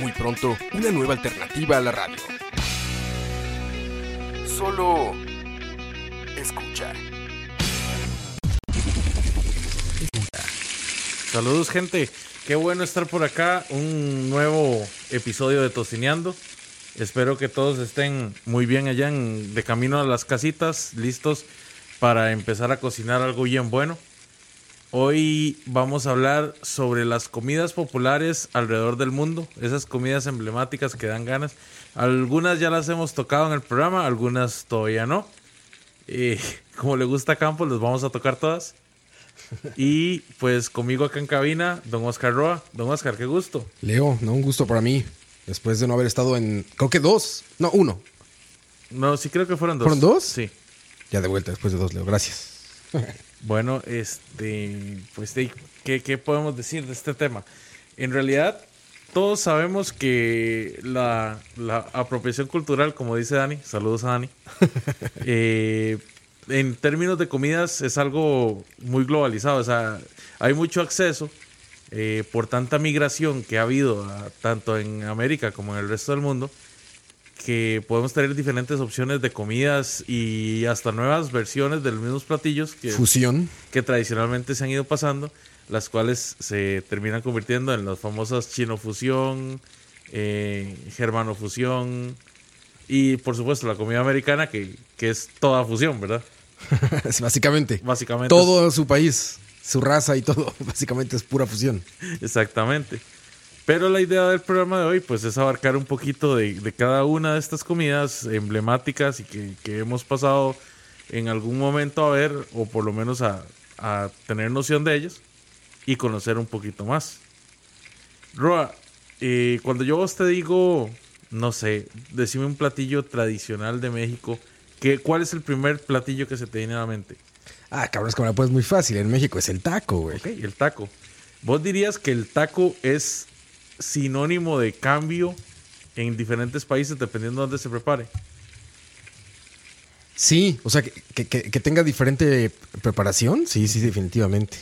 Muy pronto, una nueva alternativa a la radio. Solo escucha. Saludos gente, qué bueno estar por acá, un nuevo episodio de Tocineando. Espero que todos estén muy bien allá en- de camino a las casitas, listos para empezar a cocinar algo bien bueno. Hoy vamos a hablar sobre las comidas populares alrededor del mundo, esas comidas emblemáticas que dan ganas. Algunas ya las hemos tocado en el programa, algunas todavía no. Eh, como le gusta a Campos, les vamos a tocar todas. Y pues conmigo acá en cabina, don Oscar Roa. Don Oscar, qué gusto. Leo, no, un gusto para mí. Después de no haber estado en. Creo que dos. No, uno. No, sí creo que fueron dos. ¿Fueron dos? Sí. Ya de vuelta después de dos, Leo. Gracias. Bueno, este, pues, de- ¿qué, qué podemos decir de este tema? En realidad, todos sabemos que la, la apropiación cultural, como dice Dani, saludos a Dani, eh, en términos de comidas es algo muy globalizado, o sea, hay mucho acceso eh, por tanta migración que ha habido a- tanto en América como en el resto del mundo, que podemos tener diferentes opciones de comidas y hasta nuevas versiones de los mismos platillos que, Fusión. que tradicionalmente se han ido pasando, las cuales se terminan convirtiendo en las famosas chinofusión, eh, germanofusión y por supuesto la comida americana que, que es toda fusión, ¿verdad? Es Básicamente. Básicamente. Todo su país, su raza y todo. Básicamente es pura fusión. Exactamente. Pero la idea del programa de hoy pues es abarcar un poquito de, de cada una de estas comidas emblemáticas y que, que hemos pasado en algún momento a ver o por lo menos a, a tener noción de ellas y conocer un poquito más. Roa, eh, cuando yo vos te digo, no sé, decime un platillo tradicional de México, ¿qué, ¿cuál es el primer platillo que se te viene a la mente? Ah, cabrón, es que me la puedes muy fácil. En México es el taco, güey. Ok, el taco. ¿Vos dirías que el taco es sinónimo de cambio en diferentes países dependiendo de dónde se prepare? Sí, o sea, que, que- que- tenga diferente preparación. Sí, sí, definitivamente.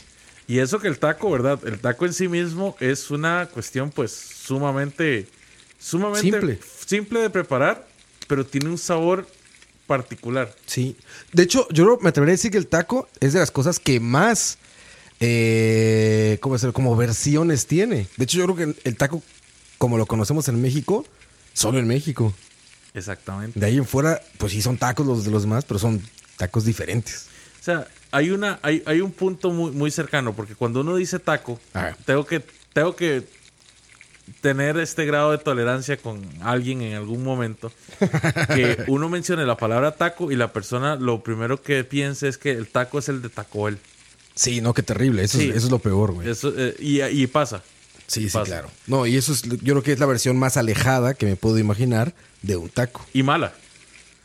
Y eso que el taco, ¿verdad? El taco en sí mismo es una cuestión pues sumamente, sumamente Simple. simple de preparar, pero tiene un sabor particular. Sí. De hecho, yo me atrevería a decir que el taco es de las cosas que más, eh, ¿cómo decirlo? Como versiones tiene. De hecho, yo creo que el taco, como lo conocemos en México, solo en México. Exactamente. De ahí en fuera, pues sí son tacos los de los demás, pero son tacos diferentes. O sea, hay una, hay, hay un punto muy, muy cercano, porque cuando uno dice taco, Ajá. tengo que, tengo que tener este grado de tolerancia con alguien en algún momento. Que uno mencione la palabra taco y la persona lo primero que piense es que el taco es el de Taco Bell. Sí, no, qué terrible. Eso, Sí. es, eso es lo peor, güey. Eso, eh, y, y pasa. Sí, sí, pasa. claro. No, y eso es, yo creo que es la versión más alejada que me puedo imaginar de un taco. Y mala.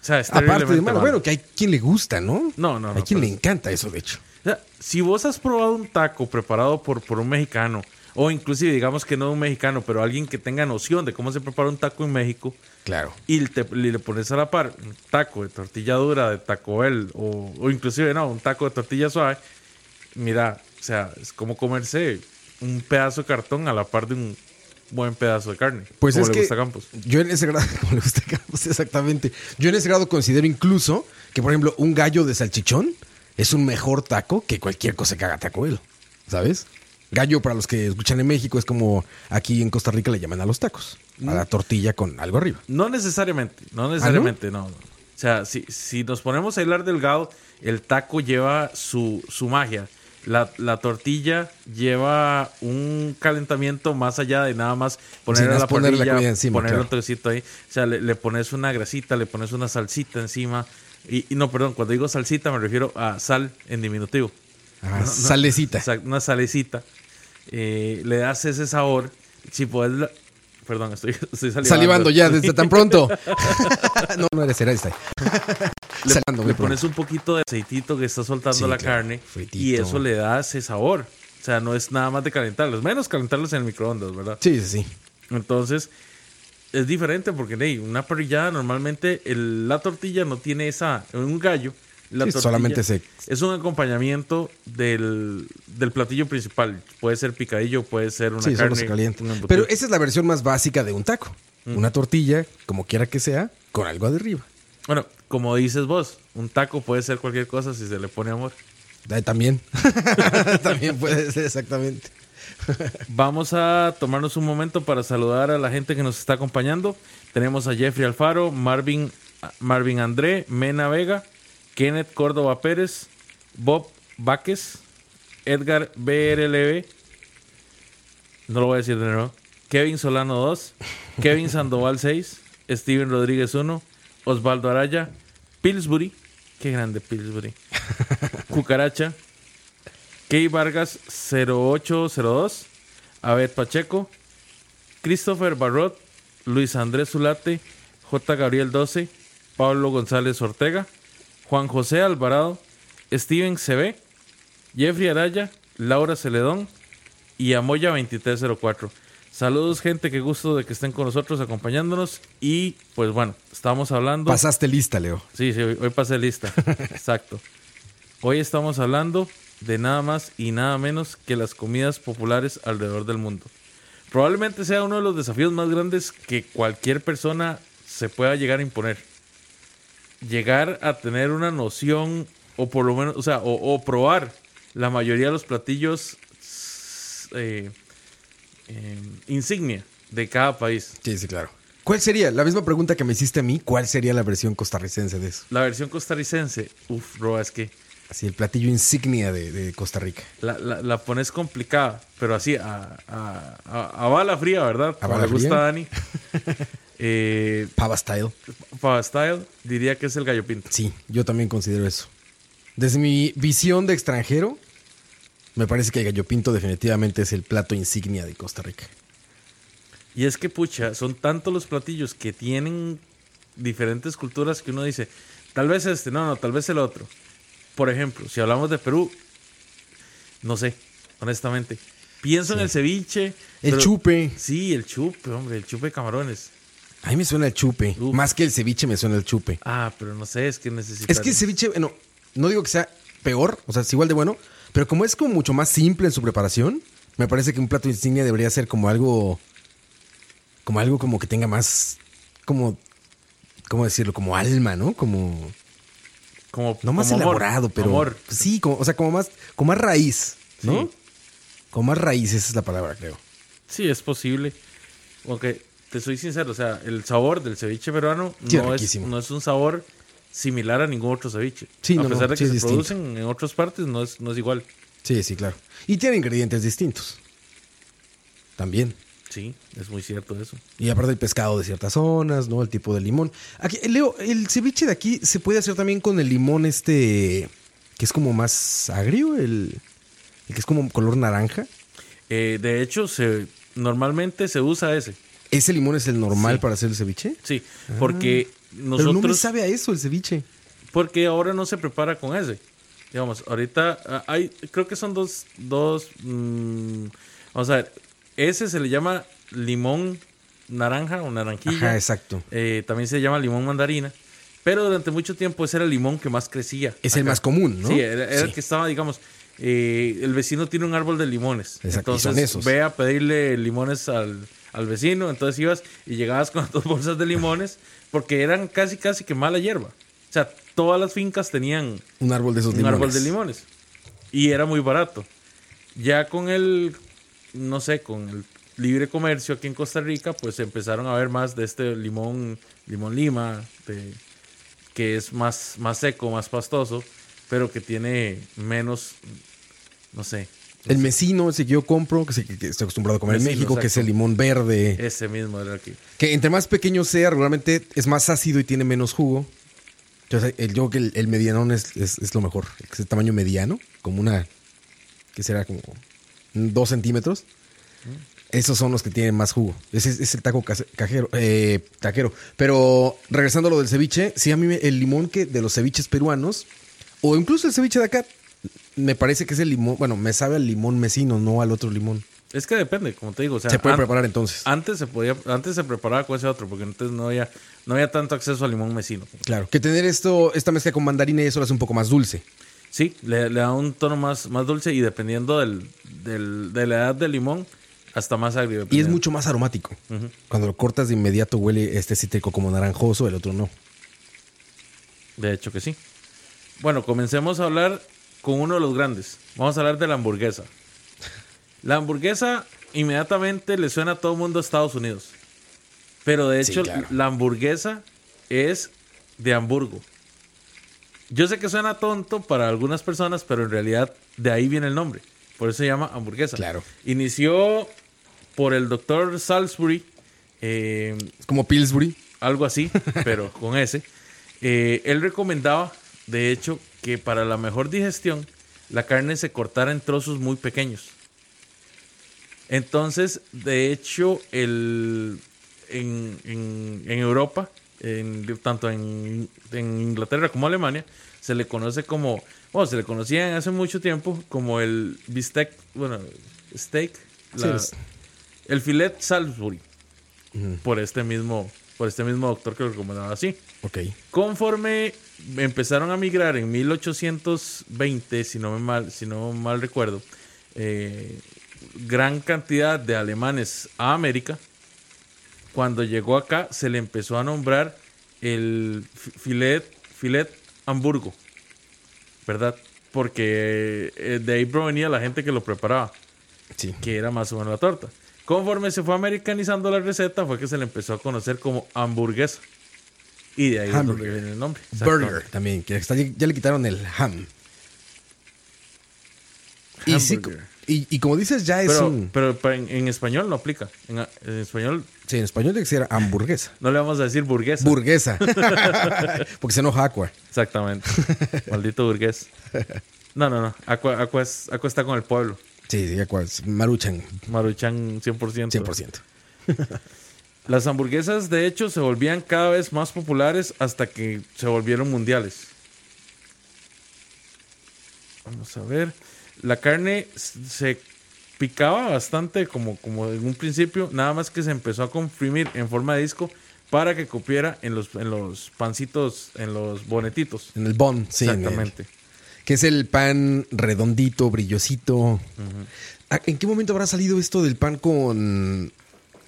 O sea, es Aparte de malo, mala. bueno, que hay quien le gusta, ¿no? No, no, no, Hay quien le encanta eso, de hecho. O sea, si vos has probado un taco preparado por, por un mexicano, o inclusive digamos que no un mexicano, pero alguien que tenga noción de cómo se prepara un taco en México, Claro. y te- le, le pones a la par un taco de tortilla dura de Taco Bell, o, o inclusive no, un taco de tortilla suave, mira, o sea, es como comerse un pedazo de cartón a la par de un buen pedazo de carne. Pues como es le que gusta Campos. yo en ese grado, como le gusta Campos, exactamente. Yo en ese grado considero incluso que, por ejemplo, un gallo de salchichón es un mejor taco que cualquier cosa que haga Taco Bell, ¿sabes? Gallo, para los que escuchan en México, es como aquí en Costa Rica le llaman a los tacos. A la tortilla con algo arriba. No necesariamente, ¿Ah, no necesariamente, no? no. O sea, si, si nos ponemos a hilar delgado, el taco lleva su, su magia. La, la tortilla lleva un calentamiento más allá de nada más poner la ponerle la encima, ponerle claro. un toquecito ahí. O sea, le, le pones una grasita, le pones una salsita encima. Y, y no, perdón, cuando digo salsita me refiero a sal en diminutivo. Ah, salecita. Una salecita. Eh, le das ese sabor. Si puedes, la- perdón, estoy, estoy salivando. Salivando ya desde tan pronto. no, no eres, eres ahí. Le, pones un poquito de aceitito que está soltando Sí, la claro, carne fritito. y eso le da ese sabor. O sea, no es nada más de calentarlos, menos calentarlos en el microondas, ¿verdad? Sí, sí, sí. Entonces, es diferente porque hey, una parrillada normalmente el- la tortilla no tiene esa, un gallo. La Sí, solamente se- es un acompañamiento del, del platillo principal. Puede ser picadillo, puede ser una Sí, carne. se embutido. Pero esa es la versión más básica de un taco. Una tortilla, como quiera que sea, con algo arriba. Bueno, como dices vos, un taco puede ser cualquier cosa si se le pone amor. Eh, También. También puede ser exactamente. Vamos a tomarnos un momento para saludar a la gente que nos está acompañando. Tenemos a Jeffrey Alfaro, Marvin, Marvin André, Mena Vega, Kenneth Córdoba Pérez, Bob Váquez, Edgar BRLB, no lo voy a decir de nuevo, Kevin Solano 2, Kevin Sandoval 6, Steven Rodríguez 1, Osvaldo Araya, Pillsbury, qué grande Pillsbury, Cucaracha, Key Vargas 0802, Abed Pacheco, Christopher Barrot, Luis Andrés Zulate, J. Gabriel 12, Pablo González Ortega, Juan José Alvarado, Steven CB, Jeffrey Araya, Laura Celedón y Amoya 2304. Saludos gente, qué gusto de que estén con nosotros acompañándonos y pues bueno, estamos hablando... Pasaste lista, Leo. Sí, sí, hoy, hoy pasé lista. Exacto. Hoy estamos hablando de nada más y nada menos que las comidas populares alrededor del mundo. Probablemente sea uno de los desafíos más grandes que cualquier persona se pueda llegar a imponer. Llegar a tener una noción, o por lo menos, o sea, o, o probar la mayoría de los platillos eh, eh, insignia de cada país. Sí, sí, claro. ¿Cuál sería? La misma pregunta que me hiciste a mí, ¿cuál sería la versión costarricense de eso? La versión costarricense, uff, bro, es que Así, el platillo insignia de, de Costa Rica. La, la, la pones complicada, pero así, a, a, a- a bala fría, ¿verdad? A bala le gusta fría. Dani. eh, Pava style. Pava Style, diría que es el gallo pinto. Sí, yo también considero eso. Desde mi visión de extranjero, me parece que el gallo pinto definitivamente es el plato insignia de Costa Rica. Y es que, pucha, son tantos los platillos que tienen diferentes culturas que uno dice, tal vez este, no, no, tal vez el otro. Por ejemplo, si hablamos de Perú, no sé, honestamente. Pienso en el ceviche. El pero- chupe. Sí, el chupe, hombre, el chupe de camarones. A mí me suena el chupe. Uf. Más que el ceviche me suena el chupe. Ah, pero no sé, es que necesito. Es que el ceviche, bueno, no digo que sea peor, o sea, es igual de bueno, pero como es como mucho más simple en su preparación, me parece que un plato insignia debería ser como algo, como algo como que tenga más, como, ¿cómo decirlo? Como alma, ¿no? Como, Como, no más como amor, elaborado, pero amor. sí, como, o sea, como más, como más raíz, ¿no? Sí. Como más raíz, esa es la palabra, creo. Sí, es posible. Aunque te soy sincero, o sea, el sabor del ceviche peruano Sí, no, es, no es un sabor similar a ningún otro ceviche. Sí, a no, pesar no, de que se distinto. producen en otras partes, no es, no es igual. Sí, sí, claro. Y tiene ingredientes distintos. También. Sí, es muy cierto eso. Y aparte el pescado de ciertas zonas, ¿no? El tipo de limón. Aquí, Leo, el ceviche de aquí se puede hacer también con el limón este, que es como más agrio, el, el que es como color naranja. Eh, de hecho, se, normalmente se usa ese. ¿Ese limón es el normal Sí. para hacer el ceviche? Sí, porque Pero no me sabe a eso el ceviche. Porque ahora no se prepara con ese. Digamos, ahorita ah, hay, creo que son dos, dos, mm, vamos a ver, ese se le llama limón naranja o naranjilla. Ajá, exacto. Eh, también se llama limón mandarina. Pero durante mucho tiempo ese era el limón que más crecía. Es el más común, ¿no? Sí, era, era el que estaba, digamos, eh, el vecino tiene un árbol de limones. Exacto, Entonces son esos. ve a pedirle limones al, al vecino. Entonces ibas y llegabas con dos bolsas de limones porque eran casi, casi que mala hierba. O sea, todas las fincas tenían Un árbol de esos un limones. árbol de limones. Y era muy barato. Ya con el, no sé, con el libre comercio aquí en Costa Rica, pues empezaron a ver más de este limón, limón lima, de- que es más, más seco, más pastoso, pero que tiene menos, no sé, El mesino, ese que yo compro, que, es el que estoy acostumbrado a comer en México, que es el limón verde. ese mismo era aquí. Que entre más pequeño sea, regularmente es más ácido y tiene menos jugo. Entonces, el, yo creo que el, el medianón es, es, es lo mejor. Es el tamaño mediano, como una. que será como dos centímetros. Esos son los que tienen más jugo. Ese es, es el taco cajero, eh, taquero. Pero regresando a lo del ceviche, sí, a mí me- el limón que de los ceviches peruanos, o incluso el ceviche de acá, me parece que es el limón, bueno, me sabe al limón mesino, no al otro limón. Es que depende, como te digo. O sea, Se puede preparar entonces. Antes se podía, antes se preparaba con ese otro, porque antes no había, no había tanto acceso al limón mesino. Claro. Que tener esto, esta mezcla con mandarina y eso lo hace un poco más dulce. Sí, le, le da un tono más, más dulce y dependiendo del, del- de la edad del limón, hasta más agrio. Y es mucho más aromático. Cuando lo cortas de inmediato huele este cítrico como naranjoso, el otro no. De hecho que sí. Bueno, comencemos a hablar con uno de los grandes. Vamos a hablar de la hamburguesa. La hamburguesa inmediatamente le suena a todo el mundo a Estados Unidos. Pero de Sí, hecho, claro. la hamburguesa es de Hamburgo. Yo sé que suena tonto para algunas personas, pero en realidad de ahí viene el nombre. Por eso se llama hamburguesa. Claro. Inició por el doctor Salisbury. eh, Es como Pillsbury. algo así, pero con ese. Eh, él recomendaba, de hecho, que para la mejor digestión la carne se cortara en trozos muy pequeños. Entonces, de hecho, el, en, en- en Europa, en- tanto en, en Inglaterra como Alemania, se le conoce como, bueno, se le conocía hace mucho tiempo como el bistec, bueno, steak, la- el filet Salisbury por este mismo por este mismo doctor que lo recomendaba así. Ok. Conforme empezaron a migrar en 1820, si no me mal, si no mal recuerdo, eh, gran cantidad de alemanes a América, cuando llegó acá se le empezó a nombrar el fi- filet filet Hamburgo, ¿verdad? Porque eh, de ahí provenía la gente que lo preparaba Sí. que era más o menos la torta. Conforme se fue americanizando la receta, fue que se le empezó a conocer como hamburguesa. Y de ahí es donde viene el nombre. Burger también, que está- ya le quitaron el ham. Y, sí, y, y como dices, ya es Pero, un... pero, pero en, en español no aplica. En, en español Sí, en español tiene que ser hamburguesa. no le vamos a decir burguesa. Burguesa. Porque se enoja Aqua. Exactamente. Maldito burgués. No, no, no. Aqua, Aqua es- Aqua está con el pueblo. Sí, sí, Maruchan, Maruchan 100%. 100%. Las hamburguesas, de hecho, se volvían cada vez más populares hasta que se volvieron mundiales. Vamos a ver. La carne se picaba bastante como, como en un principio, nada más que se empezó a comprimir en forma de disco para que cupiera en los, en los pancitos, en los bonetitos. En el bon, sí. en el- Exactamente. Que es el pan redondito, brillosito. Ah, ¿En qué momento habrá salido esto del pan con.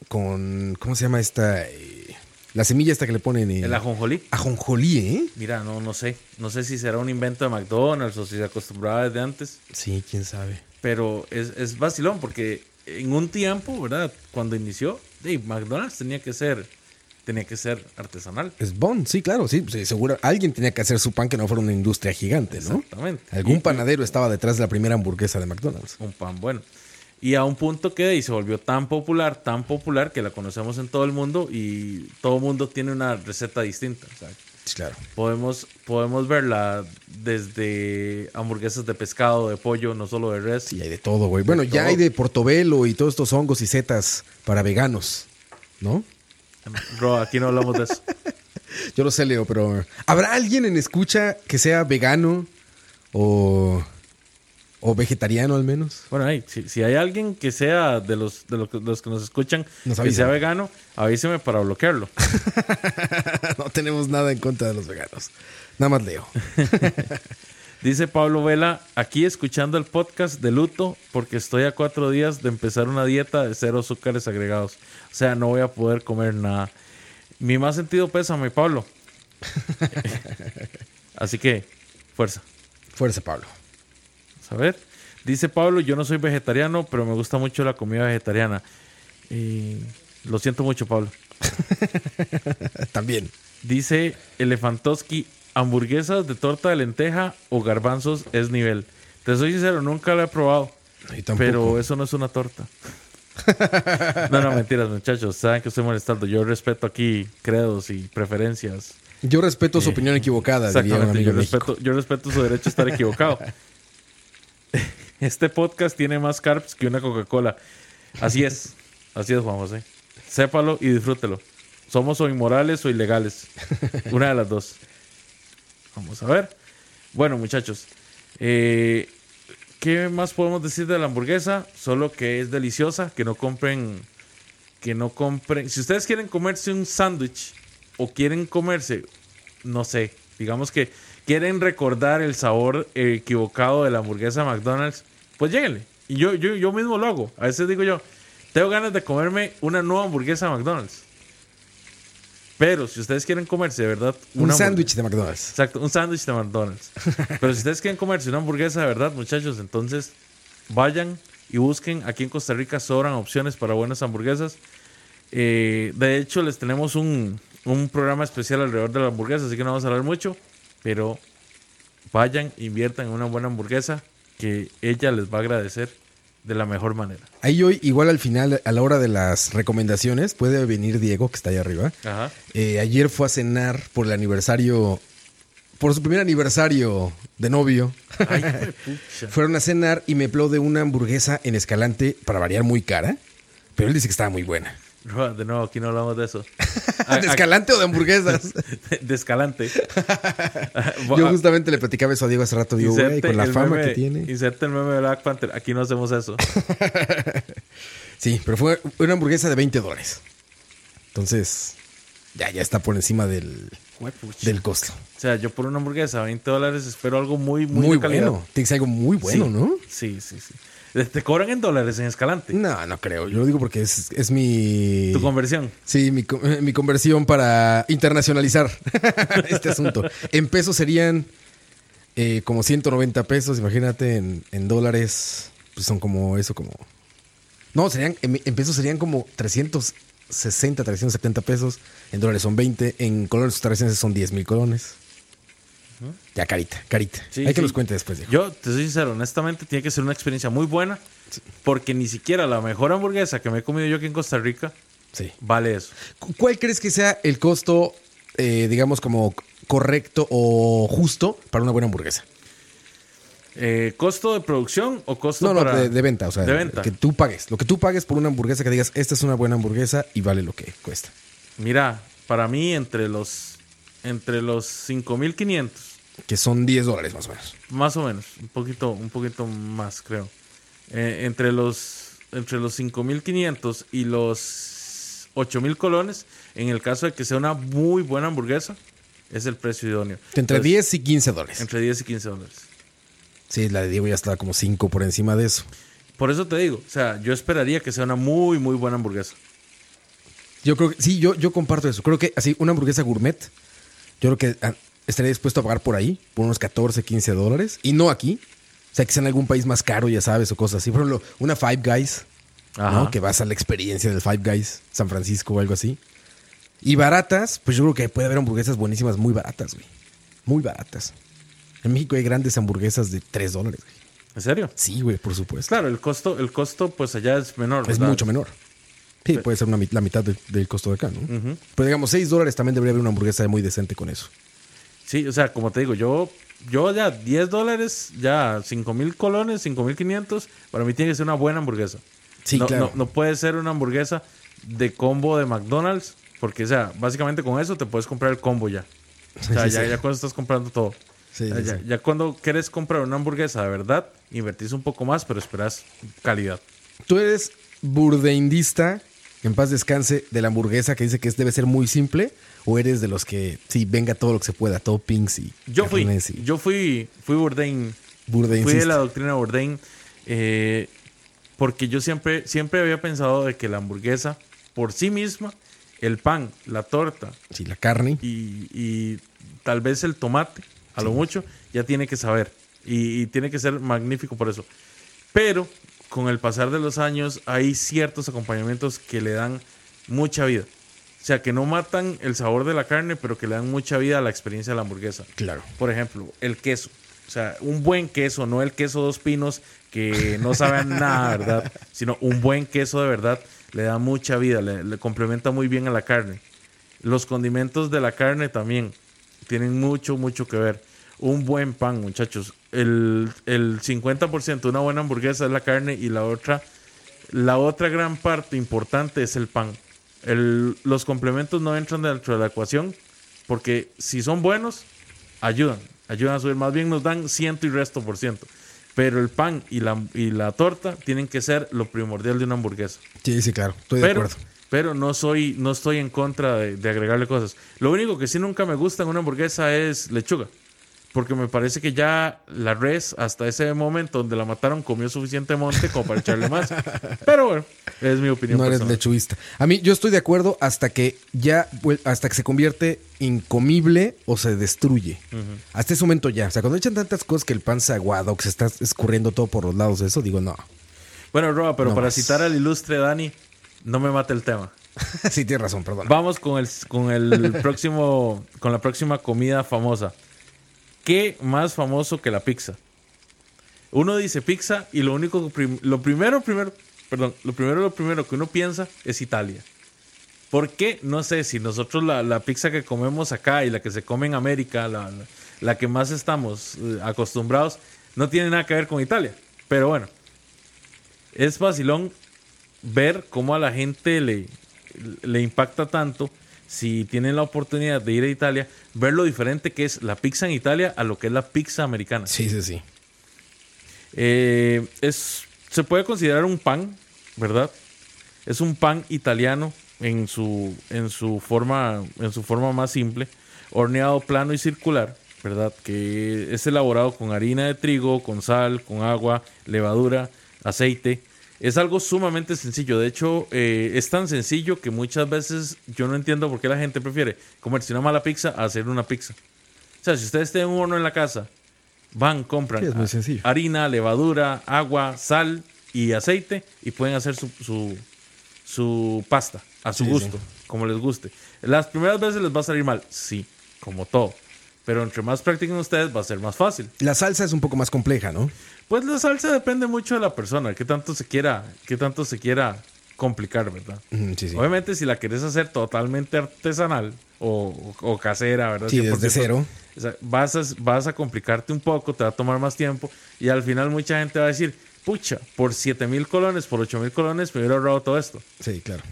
con. ¿Cómo se llama esta? eh, la semilla esta que le ponen. eh, El ajonjolí. Ajonjolí, ¿eh? Mira, no, no sé. No sé si será un invento de McDonald's o si se acostumbraba desde antes. Sí, quién sabe. Pero es, es vacilón porque en un tiempo, ¿verdad? Cuando inició, sí, McDonald's tenía que ser tenía que ser artesanal. Es bon, sí, claro, sí. sí, seguro. Alguien tenía que hacer su pan que no fuera una industria gigante, ¿no? Exactamente. Algún Y- panadero estaba detrás de la primera hamburguesa de McDonald's. Un pan bueno. Y a un punto que ahí se volvió tan popular, tan popular que la conocemos en todo el mundo y todo el mundo tiene una receta distinta. Sí, claro. podemos, podemos verla desde hamburguesas de pescado, de pollo, no solo de res. Sí, hay de todo, güey. Bueno, ya todo. hay de portobelo y todos estos hongos y setas para veganos, ¿no? Bro, aquí no hablamos de eso. Yo lo sé, Leo, pero ¿habrá alguien en escucha que sea vegano o, o vegetariano al menos? Bueno, hey, si, si hay alguien que sea de los, de los, que- los que nos escuchan, Nos que sea vegano, avíseme para bloquearlo. no tenemos nada en contra de los veganos. Nada más Leo. Dice Pablo Vela, aquí escuchando el podcast de luto porque estoy a cuatro días de empezar una dieta de cero azúcares agregados. O sea, no voy a poder comer nada. Mi más sentido pésame, Pablo. Así que, fuerza. Fuerza, Pablo. Vamos a ver. Dice Pablo, yo no soy vegetariano, pero me gusta mucho la comida vegetariana. Y lo siento mucho, Pablo. También. Dice Elefantoski, hamburguesas de torta de lenteja o garbanzos es nivel. Te soy sincero, nunca lo he probado. Pero eso no es una torta. no, no, mentiras, muchachos. Saben que estoy molestando. Yo respeto aquí credos y preferencias. Yo respeto su opinión equivocada, diría un Exactamente. amigo Yo respeto, yo respeto su derecho a estar equivocado. Este podcast tiene más carbs que una Coca-Cola. Así es. Así es, Juan José. Sépalo y disfrútelo. Somos o inmorales o ilegales. Una de las dos. Vamos a ver. Bueno, muchachos. eh, ¿Qué más podemos decir de la hamburguesa? Solo que es deliciosa, que no compren, que no compren. Si ustedes quieren comerse un sándwich o quieren comerse, no sé, digamos que quieren recordar el sabor equivocado de la hamburguesa McDonald's, pues lléguenle. Y yo, yo, yo mismo lo hago. A veces digo yo, tengo ganas de comerme una nueva hamburguesa McDonald's. Pero si ustedes quieren comerse de verdad Un sándwich de McDonald's. Exacto, un sándwich de McDonald's. Pero si ustedes quieren comerse una hamburguesa de verdad, muchachos, entonces vayan y busquen. Aquí en Costa Rica sobran opciones para buenas hamburguesas. Eh, de hecho, les tenemos un, un programa especial alrededor de la hamburguesa, así que no vamos a hablar mucho. Pero vayan, inviertan en una buena hamburguesa que ella les va a agradecer de la mejor manera. Ahí hoy, igual al final, a la hora de las recomendaciones, puede venir Diego, que está ahí arriba. Ajá. Eh, ayer fue a cenar por el aniversario, por su primer aniversario de novio. Ay, pucha. Fueron a cenar y me de una hamburguesa en Escalante, para variar muy cara, pero él dice que estaba muy buena. De nuevo, aquí no hablamos de eso. ¿De Escalante o de hamburguesas? De escalante. Yo justamente le platicaba eso a Diego hace rato, digo, güey, con la fama meme- que tiene. Inserte el meme de Black Panther. Aquí no hacemos eso. Sí, pero fue una hamburguesa de 20 dólares. Entonces, ya, ya está por encima del, del costo. O sea, yo por una hamburguesa a 20 dólares espero algo muy, muy, Muy, de bueno. Tiene que ser algo muy bueno, Sí, ¿no? Sí, sí, sí. Te- cobran en dólares en Escalante. No, no creo. Yo lo digo porque es, es mi... Tu conversión. Sí, mi, eh, mi conversión para internacionalizar este asunto. En pesos serían eh, como 190 pesos, imagínate, en, en dólares, pues son como eso, como... No, serían, en, en pesos serían como 360, 370 pesos, en dólares son 20, en colones costarricenses son 10 mil colones. Ya, carita, carita. Sí, Hay que los cuente después, Diego. Yo, te soy sincero, honestamente, tiene que ser una experiencia muy buena. Porque ni siquiera la mejor hamburguesa que me he comido yo aquí en Costa Rica vale eso. Cu- ¿Cuál crees que sea el costo, eh, digamos, como correcto o justo para una buena hamburguesa? Eh, ¿Costo de producción o costo No, no, para... de, de venta, o sea, de venta. que tú pagues. Lo que tú pagues por una hamburguesa que digas, esta es una buena hamburguesa y vale lo que cuesta. Mira, para mí entre los entre los 5500 Que son 10 dólares más o menos. Más o menos, un poquito, un poquito más, creo. Eh, entre los entre los 5500 y los 8000 colones, en el caso de que sea una muy buena hamburguesa, es el precio idóneo. Entre Entonces, 10 y 15 dólares. Entre 10 y 15 dólares. Sí, la de Diego ya está como 5 por encima de eso. Por eso te digo, o sea, yo esperaría que sea una muy, muy buena hamburguesa. Yo creo que, sí, yo, yo comparto eso. Creo que así, una hamburguesa gourmet, yo creo que ah, estaría dispuesto a pagar por ahí, por unos 14, 15 dólares. Y no aquí. O sea, que sea en algún país más caro, ya sabes, o cosas así. Por ejemplo, una Five Guys, ¿no? Que vas a la experiencia del Five Guys, San Francisco o algo así. Y baratas, pues yo creo que puede haber hamburguesas buenísimas muy baratas, güey. Muy baratas. En México hay grandes hamburguesas de 3 dólares, güey. ¿En serio? Sí, güey, por supuesto. Claro, el costo, el costo pues allá es menor. Es ¿verdad? mucho menor. Sí, puede ser una, la mitad de- del costo de acá, ¿no? Pero digamos, 6 dólares también debería haber una hamburguesa muy decente con eso. Sí, o sea, como te digo, yo, yo ya 10 dólares, ya 5 mil colones, 5 mil 500, para mí tiene que ser una buena hamburguesa. Sí, no, claro. no, no puede ser una hamburguesa de combo de McDonald's, porque, o sea, básicamente con eso te puedes comprar el combo ya. O sea, Sí, ya, sí. ya cuando estás comprando todo. Sí, O sea, sí, ya, sí. ya cuando quieres comprar una hamburguesa de verdad, invertís un poco más, pero esperas calidad. Tú eres burdeindista, en paz descanse, de la hamburguesa que dice que es, debe ser muy simple, o eres de los que, sí, venga todo lo que se pueda, toppings y Yo fui, y yo fui, fui Bourdain Fui de la doctrina Bourdain eh, porque yo siempre, siempre había pensado de que la hamburguesa por sí misma, el pan, la torta Sí, la carne. y, y tal vez el tomate, a lo mucho, ya tiene que saber. Y, y tiene que ser magnífico por eso. Pero con el pasar de los años hay ciertos acompañamientos que le dan mucha vida. O sea, que no matan el sabor de la carne, pero que le dan mucha vida a la experiencia de la hamburguesa. Claro. Por ejemplo, el queso. O sea, un buen queso, no el queso dos pinos que no sabe a nada, ¿verdad? Sino un buen queso de verdad le da mucha vida, le, le complementa muy bien a la carne. Los condimentos de la carne también tienen mucho, mucho que ver. Un buen pan, muchachos. El, el 50% de una buena hamburguesa es la carne y la otra, La otra gran parte importante es el pan. El- los complementos no entran dentro de la ecuación porque si son buenos, ayudan. Ayudan a subir. Más bien nos dan ciento y resto por ciento. Pero el pan y la, y la torta tienen que ser lo primordial de una hamburguesa. Sí, sí, claro. Estoy de Pero, acuerdo. pero no soy, no estoy en contra de, de agregarle cosas. Lo único que sí nunca me gusta en una hamburguesa es lechuga. Porque me parece que ya la res, hasta ese momento donde la mataron, comió suficiente monte como para echarle más. Pero bueno, es mi opinión No eres personal. lechuguista. A mí, yo estoy de acuerdo hasta que ya, hasta que se convierte incomible o se destruye. Hasta ese momento ya. O sea, cuando echan tantas cosas que el pan se aguado, que se está escurriendo todo por los lados de eso, digo, no. Bueno, Roba, pero No para más. citar al ilustre Dani, no me mate el tema. sí, tienes razón, perdón. Vamos con el, con el próximo, con la próxima comida famosa. ¿Qué más famoso que la pizza? Uno dice pizza y lo único, lo primero, primero, perdón, lo primero, lo primero que uno piensa es Italia. ¿Por qué? No sé, si nosotros la, la pizza que comemos acá y la que se come en América, la, la- la que más estamos eh, acostumbrados, no tiene nada que ver con Italia. Pero bueno, es vacilón ver cómo a la gente le, le impacta tanto si tienen la oportunidad de ir a Italia, ver lo diferente que es la pizza en Italia a lo que es la pizza americana. Sí, sí, sí. Eh, es, se puede considerar un pan, ¿verdad? Es un pan italiano en su, en su, forma, en su forma más simple, horneado plano y circular, ¿verdad? Que es elaborado con harina de trigo, con sal, con agua, levadura, aceite. Es algo sumamente sencillo. De hecho, eh, es tan sencillo que muchas veces yo no entiendo por qué la gente prefiere comerse una mala pizza a hacer una pizza. O sea, si ustedes tienen un horno en la casa, van, compran Sí, es muy harina, levadura, agua, sal y aceite y pueden hacer su, su, su pasta a su Sí, gusto, sí. como les guste. Las primeras veces les va a salir mal, sí, como todo. Pero entre más practiquen ustedes va a ser más fácil. La salsa es un poco más compleja, ¿no? Pues la salsa depende mucho de la persona, qué tanto se quiera, qué tanto se quiera complicar, ¿verdad? Sí, sí. Obviamente si la quieres hacer totalmente artesanal o, o- o casera, ¿verdad? Sí, desde 100%, cero. o sea, vas, a, vas a complicarte un poco, te va a tomar más tiempo y al final mucha gente va a decir, pucha, por 7 mil colones, por 8 mil colones me hubiera ahorrado todo esto. Sí, claro.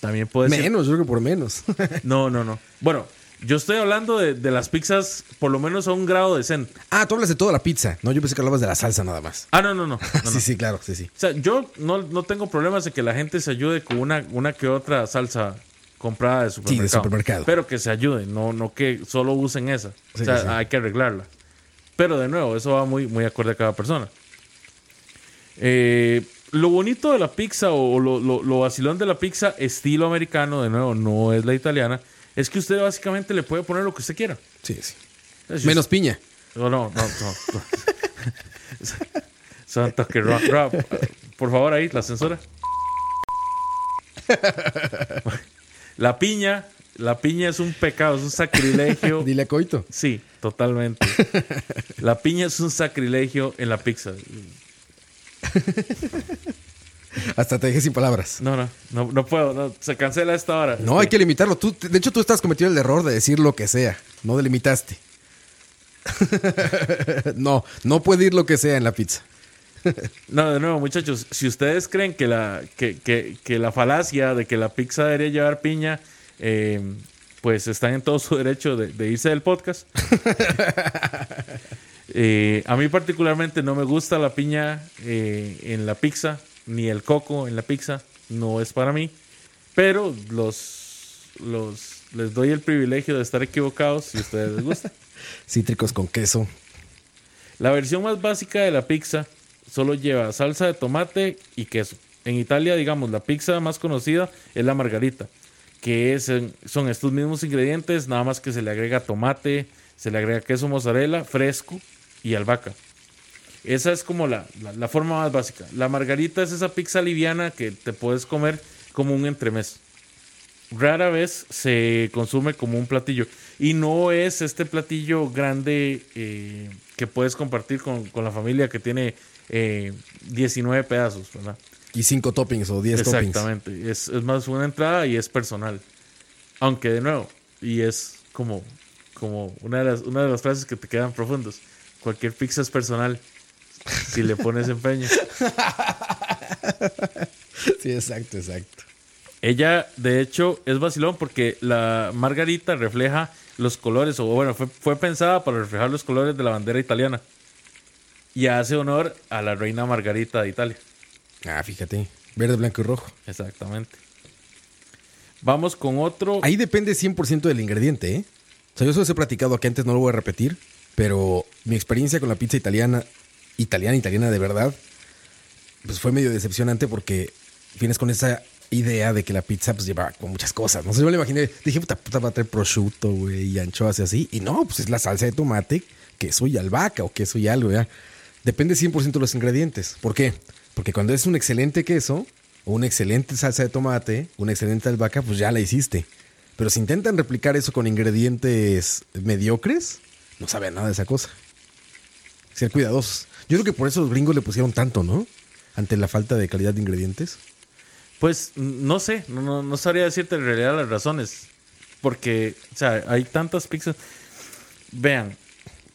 También puede ser... Menos, yo creo que por menos. No, no, no. Bueno, yo estoy hablando de, de las pizzas por lo menos a un grado decente. ah, tú hablas de toda la pizza. No, yo pensé que hablabas de la salsa nada más. Ah, no, no, no. no, no. sí, sí, claro, sí, sí. O sea, yo no, no tengo problemas de que la gente se ayude con una, una que otra salsa comprada de supermercado. supermercado. Pero que se ayude, no, no que solo usen esa. Sí, o sea, sí. hay que arreglarla. Pero de nuevo, eso va muy, muy acorde a cada persona. Eh, lo bonito de la pizza o lo, lo, lo vacilón de la pizza estilo americano, de nuevo, no es la italiana, es que usted básicamente le puede poner lo que usted quiera. Sí, sí. Menos piña. no, no, no. no. Son toque rock, rock. Por favor, ahí, la censura. La piña, la piña es un pecado, es un sacrilegio. Dile a Coito. Sí, totalmente. La piña es un sacrilegio en la pizza. Hasta te dejé sin palabras. No, no, no, no puedo. no, se cancela esta hora. No, hay que limitarlo. Tú, de hecho, tú estás cometiendo el error de decir lo que sea. No delimitaste. no, no puede ir lo que sea en la pizza. No, de nuevo, muchachos, si ustedes creen que la, que, que- que la falacia de que la pizza debería llevar piña, eh, pues están en todo su derecho de, de irse del podcast. Eh, a mí particularmente no me gusta la piña eh, en la pizza, ni el coco en la pizza, no es para mí, pero los, los, les doy el privilegio de estar equivocados si a ustedes les gusta. Cítricos con queso. La versión más básica de la pizza solo lleva salsa de tomate y queso. En Italia, digamos, la pizza más conocida es la margarita, que es, son estos mismos ingredientes, nada más que se le agrega tomate, se le agrega queso mozzarella fresco y albahaca. Esa es como la, la- la forma más básica. La margarita es esa pizza liviana que te puedes comer como un entremés. Rara vez se consume como un platillo. Y no es este platillo grande eh, que puedes compartir con, con la familia que tiene eh, 19 pedazos, ¿verdad? Y cinco toppings o diez toppings. Exactamente. Es, es más una entrada y es personal. Aunque de nuevo, y es como, como una, de las, una de las frases que te quedan profundos. Cualquier pizza es personal si le pones empeño. Sí, exacto, exacto. Ella, de hecho, es vacilón porque la margarita refleja los colores, o bueno, fue, fue pensada para reflejar los colores de la bandera italiana. Y hace honor a la reina Margarita de Italia. Ah, fíjate. Verde, blanco y rojo. Exactamente. Vamos con otro. Ahí depende 100% del ingrediente, ¿eh? O sea, yo eso os he platicado aquí antes, no lo voy a repetir, pero mi experiencia con la pizza italiana, italiana, italiana de verdad, pues fue medio decepcionante porque vienes con esa idea de que la pizza pues lleva con muchas cosas. No sé, yo lo imaginé, dije, puta, puta, va a traer prosciutto, güey, y anchoas y así. Y no, pues es la salsa de tomate, queso y albahaca o queso y algo, ya. Depende 100% de los ingredientes. ¿Por qué? Porque cuando es un excelente queso o una excelente salsa de tomate, una excelente albahaca, pues ya la hiciste. Pero si intentan replicar eso con ingredientes mediocres, no saben nada de esa cosa. Ser cuidadosos. Yo creo que por eso los gringos le pusieron tanto, ¿no? Ante la falta de calidad de ingredientes. Pues no sé, no, no, no sabría decirte en realidad las razones. Porque, o sea, hay tantas pizzas. Vean,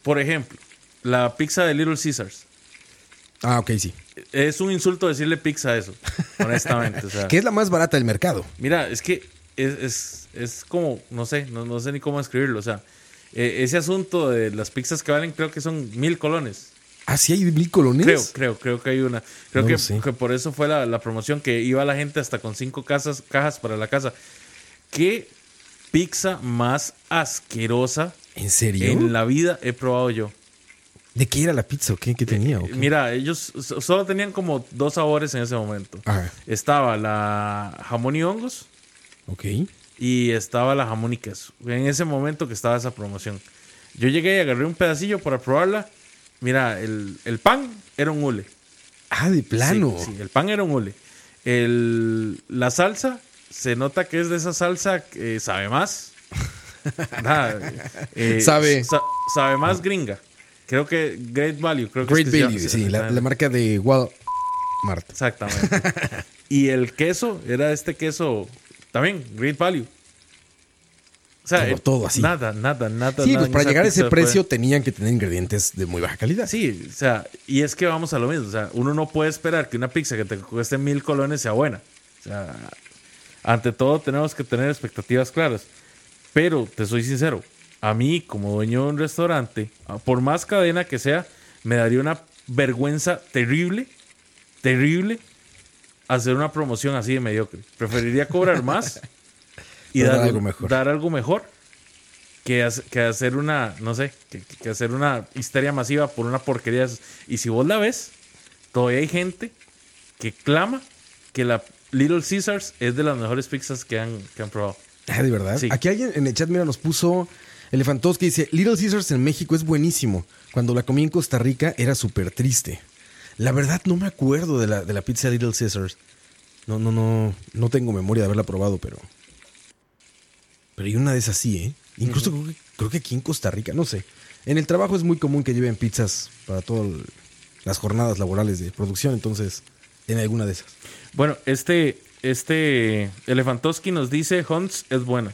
por ejemplo, la pizza de Little Caesars. Ah, ok, sí. Es un insulto decirle pizza a eso, honestamente. O sea, Que es la más barata del mercado. mira, es que es, es, es como, no sé, no, no sé ni cómo escribirlo. O sea, eh, ese asunto de las pizzas que valen, creo que son mil colones. Ah, sí hay mil colones. Creo, creo, creo que hay una. Creo No que, por eso fue la, la promoción que iba la gente hasta con cinco casas, cajas para la casa. ¿Qué pizza más asquerosa ¿En serio? en la vida he probado yo? ¿De qué era la pizza qué, qué tenía? o qué? Mira, ellos so- solo tenían como dos sabores en ese momento. Ajá. Estaba la jamón y hongos Ok. y estaba la jamón y queso. En ese momento que estaba esa promoción. Yo llegué y agarré un pedacillo para probarla. Mira, el, el pan era un hule. Ah, de plano. Sí, sí, el pan era un hule. El, la salsa, se nota que es de esa salsa que sabe más. Nada, eh, Sabe. sa- sabe más gringa. Creo que Great Value. Creo que Great es que se Value, sí, la, la marca de Walmart. Exactamente. y el queso era este queso también, Great Value. O sea, Todo- todo así. Nada, nada, nada. Sí, nada pues para llegar a ese fue- precio tenían que tener ingredientes de muy baja calidad. Sí, o sea, y es que vamos a lo mismo. O sea, uno no puede esperar que una pizza que te cueste mil colones sea buena. O sea, ante todo tenemos que tener expectativas claras. Pero te soy sincero, a mí como dueño de un restaurante, a- por más cadena que sea, me daría una vergüenza terrible, terrible, hacer una promoción así de mediocre. Preferiría cobrar más y dar dar algo mejor. dar algo mejor que, hace- que hacer una, no sé, que, que hacer una histeria masiva por una porquería. Y si vos la ves, todavía hay gente que clama que la Little Caesars es de las mejores pizzas que han, que han probado. Ah, de verdad. Sí. Aquí alguien en el chat, mira, nos puso Elefantos que dice: Little Caesars en México es buenísimo. Cuando la comí en Costa Rica era súper triste. La verdad, no me acuerdo de la, de la pizza Little Caesars. No, no, no. No tengo memoria de haberla probado, pero. Pero hay una de esas sí, ¿eh? Incluso creo, que, creo que aquí en Costa Rica, no sé. En el trabajo es muy común que lleven pizzas para todas las jornadas laborales de producción, entonces, en alguna de esas. Bueno, este, este Elefantoski nos dice Hunts es buena.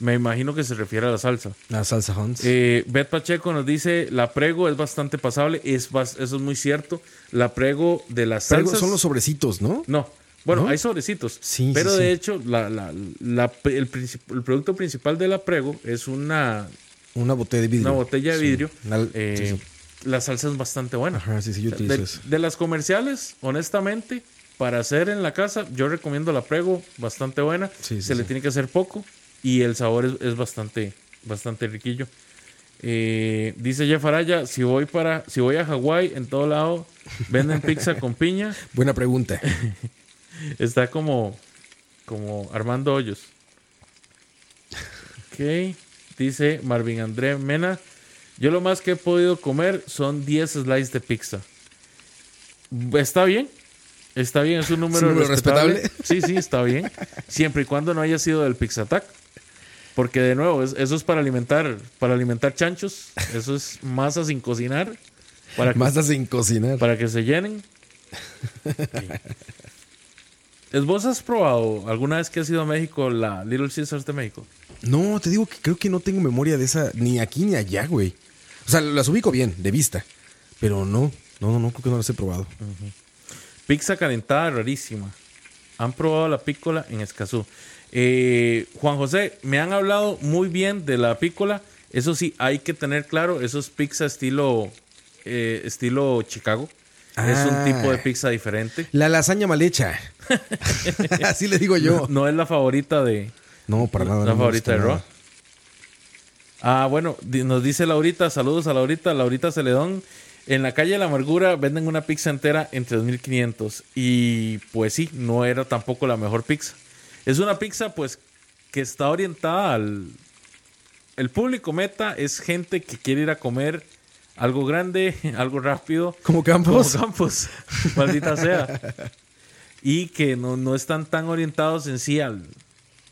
Me imagino que se refiere a la salsa. La salsa Hans. Eh, Beth Pacheco nos dice la prego es bastante pasable. Es, eso es muy cierto. La prego de las salsas. son los sobrecitos, ¿no? No. Bueno, ¿No? hay sobrecitos. Sí, pero sí, de sí. hecho, la, la- la- el, el producto principal de la prego es una, Una botella de vidrio. una botella de vidrio. Una- Eh. La salsa es bastante buena. Ajá, sí, sí, yo utilizo de, de las comerciales, honestamente, para hacer en la casa, yo recomiendo la prego, bastante buena. Sí, sí, Se le tiene que hacer poco y el sabor es, es bastante, bastante riquillo. Eh, dice Jeff Araya, si voy para, si voy a Hawái, en todo lado venden pizza con piña. Buena pregunta. Está como, como Armando Hoyos. Ok. Dice Marvin André Mena. Yo lo más que he podido comer son 10 slices de pizza. Está bien. Está bien, es un número, respetable. respetable. Sí, sí, está bien. Siempre y cuando no haya sido del Pixatac. Porque de nuevo, es- eso es para alimentar, para alimentar chanchos. Eso es masa sin cocinar. Para que Masa sin cocinar. para que se llenen. ¿Es vos has probado alguna vez que has ido a México la Little Caesars de México? No, te digo que creo que no tengo memoria de esa ni aquí ni allá, güey. O sea, las ubico bien, de vista. Pero no, no, no, no creo que no las he probado. Pizza calentada rarísima. han probado la pícola en Escazú. Eh, Juan José, me han hablado muy bien de la pícola. Eso sí, hay que tener claro, eso es pizza estilo, eh, estilo Chicago. Es un Ah. tipo de pizza diferente. La lasaña mal hecha. Así le digo yo. No es la favorita de, No, para nada. la no favorita de Raw. nada. Ah, bueno, nos dice Laurita, saludos a Laurita, Laurita Celedón. En la calle de la Amargura venden una pizza entera en 3.500 y pues sí, no era tampoco la mejor pizza. Es una pizza pues que está orientada al... El público meta es gente que quiere ir a comer algo grande, algo rápido. Como Campos. Como Campos, maldita sea. Y que no, no están tan orientados en sí al,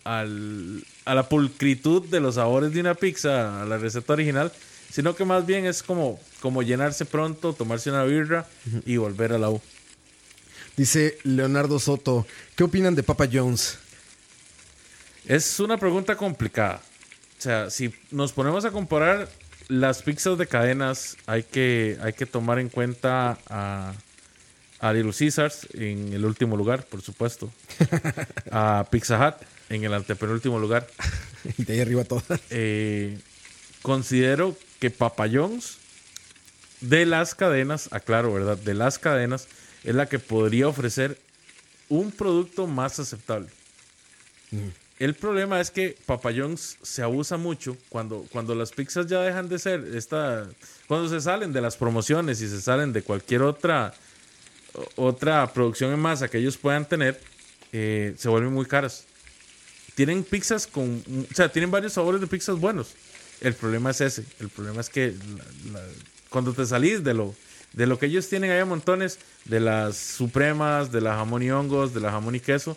al- a la pulcritud de los sabores de una pizza, a la receta original, sino que más bien es como, como llenarse pronto, tomarse una birra y volver a la U. Dice Leonardo Soto. ¿Qué opinan de Papa Jones? Es una pregunta complicada. O sea, si nos ponemos a comparar las pizzas de cadenas, hay que, hay que tomar en cuenta a, a Little Caesars en el último lugar, por supuesto. A Pizza Hut en el antepenúltimo lugar. Y de ahí arriba todas. Eh, considero que Papa John's de las cadenas, aclaro, ¿verdad? De las cadenas, es la que podría ofrecer un producto más aceptable. El problema es que Papa se abusa mucho cuando, cuando las pizzas ya dejan de ser esta. Cuando se salen de las promociones y se salen de cualquier otra otra producción en masa que ellos puedan tener, eh, se vuelven muy caras. Tienen pizzas con. O sea, tienen varios sabores de pizzas buenos. El problema es ese. El problema es que cuando te salís de lo, de lo que ellos tienen a montones, de las supremas, de la jamón y hongos, de la jamón y queso,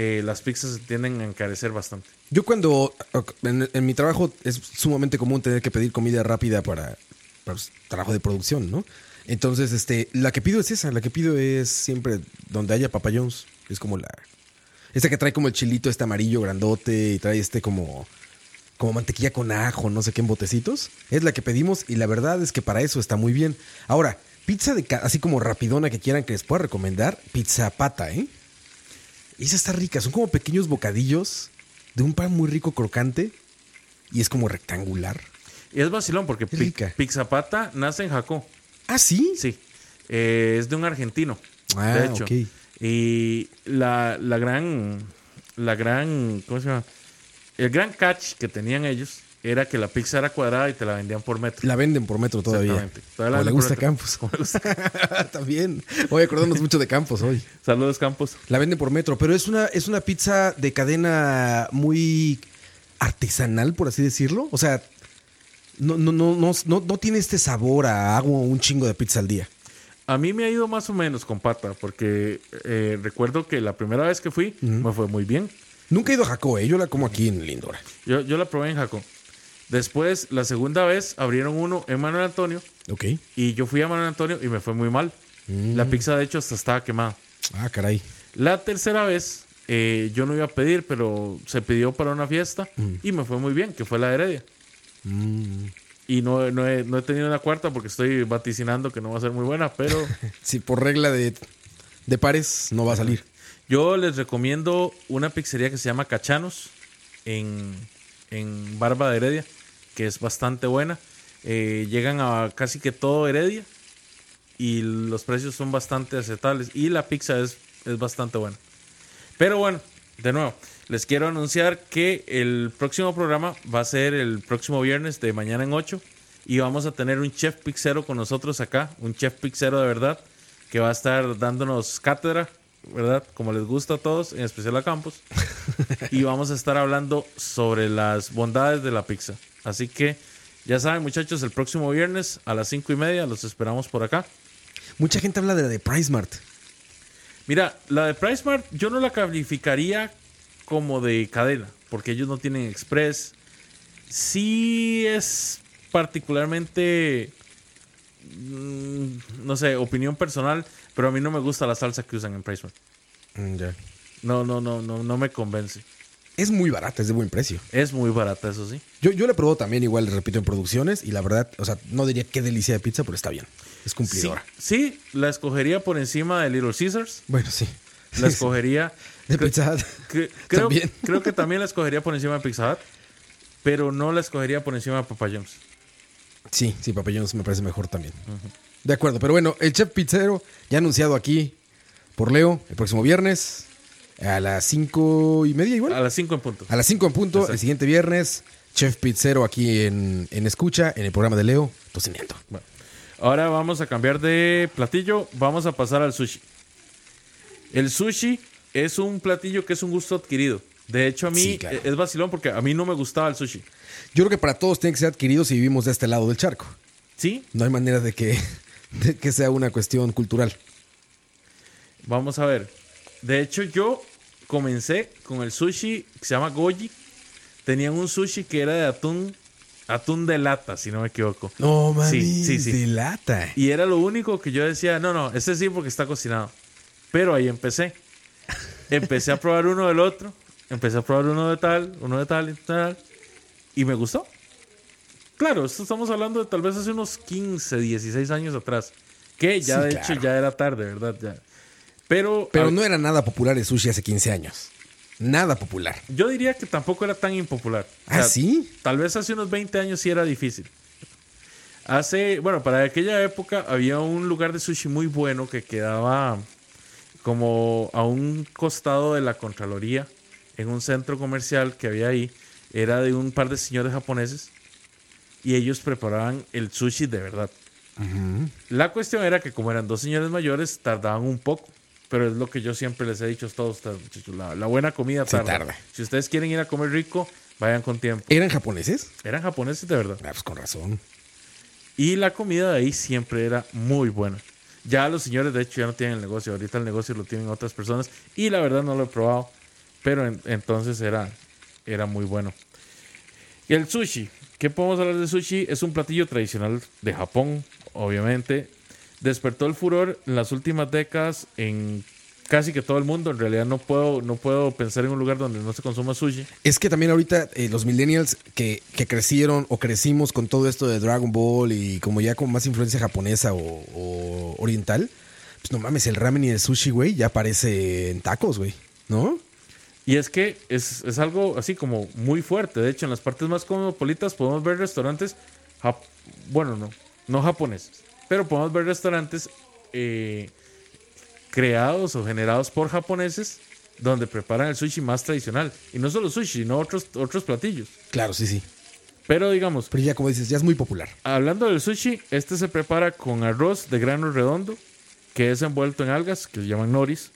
eh, las pizzas se tienden a encarecer bastante. Yo cuando en, mi trabajo es sumamente común tener que pedir comida rápida para, para pues, trabajo de producción, ¿no? Entonces, este, la que pido es esa, la que pido es siempre donde haya Papa John's. Es como la. Esta que trae como el chilito este amarillo grandote y trae este como. como mantequilla con ajo, no sé qué en botecitos. Es la que pedimos y la verdad es que para eso está muy bien. Ahora, pizza de así como rapidona que quieran que les pueda recomendar, pizza pata, ¿eh? Esa está rica, son como pequeños bocadillos de un pan muy rico crocante y es como rectangular. Y es vacilón porque Pi- rica. Nace en Jacó. Ah, sí. Sí. Eh, es de un argentino. Ah, de hecho. Y la, la gran. La gran. ¿Cómo se llama? El gran catch que tenían ellos era que la pizza era cuadrada y te la vendían por metro. La venden por metro todavía. Exactamente. Todavía la le gusta metro. Campos. Como le gusta. También. Voy a acordarnos mucho de Campos hoy. Saludos, Campos. La venden por metro, pero es una, es una pizza de cadena muy artesanal, por así decirlo. O sea, no, no, no, no, no, no tiene este sabor a hago un chingo de pizza al día. A mí me ha ido más o menos con pata, porque eh, recuerdo que la primera vez que fui me fue muy bien. Nunca he ido a Jaco, ¿eh? yo la como aquí en Lindora. Yo, yo la probé en Jacó. Después, la segunda vez, abrieron uno en Manuel Antonio Ok. y yo fui a Manuel Antonio y me fue muy mal. La pizza, de hecho, hasta estaba quemada. Ah, caray. La tercera vez, eh, yo no iba a pedir, pero se pidió para una fiesta y me fue muy bien, que fue la Heredia. Y no, no, he, no he tenido una cuarta porque estoy vaticinando que no va a ser muy buena, pero Si por regla de, de pares no va a salir. yo les recomiendo una pizzería que se llama Cachanos en, en Barba de Heredia, que es bastante buena. Eh, llegan a casi que todo Heredia y los precios son bastante aceptables y la pizza es, es bastante buena. Pero bueno, de nuevo, les quiero anunciar que el próximo programa va a ser el próximo viernes de mañana en 8 y vamos a tener un chef pizzero con nosotros acá, un chef pizzero de verdad que va a estar dándonos cátedra, ¿verdad? Como les gusta a todos, en especial a Campos. y vamos a estar hablando sobre las bondades de la pizza. Así que ya saben, muchachos, el próximo viernes a las 5 y media los esperamos por acá. Mucha gente habla de la de Price Mart. Mira, la de PriceMart yo no la calificaría como de cadena, porque ellos no tienen express. Sí es particularmente, no sé, opinión personal, pero a mí no me gusta la salsa que usan en PriceMart. Mm, ya. No, no, no, no, no me convence. Es muy barata, es de buen precio. Es muy barata, eso sí. Yo, yo la probó también, igual, repito, en producciones. Y la verdad, o sea, no diría qué delicia de pizza, pero está bien. Es Sí, cumplidora. sí, la escogería por encima de Little Caesars. Bueno, sí. La escogería. De Pizza Hut. cre- creo, También. creo que también la escogería por encima de Pizza Hut, pero no la escogería por encima de Papa John's. Sí, sí, Papa John's me parece mejor también. De acuerdo, pero bueno, el chef pizzero ya anunciado aquí por Leo el próximo viernes a las cinco y media igual. A las 5 en punto. A las 5 en punto, Exacto. el siguiente viernes, Chef Pizzero aquí en, en Escucha, en el programa de Leo, tocineando. Bueno, ahora vamos a cambiar de platillo. Vamos a pasar al sushi. El sushi es un platillo que es un gusto adquirido. De hecho, a mí Sí, claro. es vacilón porque a mí no me gustaba el sushi. Yo creo que para todos tiene que ser adquirido si vivimos de este lado del charco. Sí, No hay manera de que, de que sea una cuestión cultural. vamos a ver. De hecho, yo comencé con el sushi que se llama goji. Tenían un sushi que era de atún, atún de lata, si no me equivoco. No, mami, Sí, sí, sí. de lata. Y era lo único que yo decía, no, no, ese sí porque está cocinado. Pero ahí empecé. Empecé a probar uno del otro. Empecé a probar uno de tal, uno de tal y tal. Y me gustó. Claro, esto estamos hablando de tal vez hace unos 15, 16 años atrás. Que ya Sí, de claro. hecho ya era tarde, ¿verdad? Ya. Pero, Pero no era nada popular el sushi hace 15 años. Nada popular. yo diría que tampoco era tan impopular. O ¿Ah, sea, sí? Tal vez hace unos 20 años sí era difícil. Hace, bueno, para aquella época había un lugar de sushi muy bueno que quedaba como a un costado de la Contraloría, en un centro comercial que había ahí. Era de un par de señores japoneses y ellos preparaban el sushi de verdad. La cuestión era que como eran dos señores mayores, tardaban un poco. Pero es lo que yo siempre les he dicho a todos, muchachos, la, la buena comida tarda. tarda. Si ustedes quieren ir a comer rico, vayan con tiempo. ¿Eran japoneses? Eran japoneses de verdad. Ah, pues con razón. Y la comida de ahí siempre era muy buena. Ya los señores, de hecho, ya no tienen el negocio. Ahorita el negocio lo tienen otras personas. Y la verdad no lo he probado. Pero en- entonces era, era muy bueno. El sushi. ¿Qué podemos hablar de sushi? Es un platillo tradicional de Japón, obviamente. Despertó el furor en las últimas décadas en casi que todo el mundo. En realidad no puedo, no puedo pensar en un lugar donde no se consuma sushi. Es que también ahorita eh, los millennials que, que crecieron o crecimos con todo esto de Dragon Ball y como ya con más influencia japonesa o, o oriental, pues no mames, el ramen y el sushi, güey, ya parece en tacos, güey, ¿no? Y es que es, es algo así como muy fuerte. De hecho, en las partes más cosmopolitas podemos ver restaurantes, jap- bueno, no, no japoneses, pero podemos ver restaurantes eh, creados o generados por japoneses donde preparan el sushi más tradicional. Y no solo sushi, sino otros, otros platillos. Claro, sí, sí. Pero digamos, Pero ya como dices, ya es muy popular. hablando del sushi, este se prepara con arroz de grano redondo, que es envuelto en algas, que se llaman noris,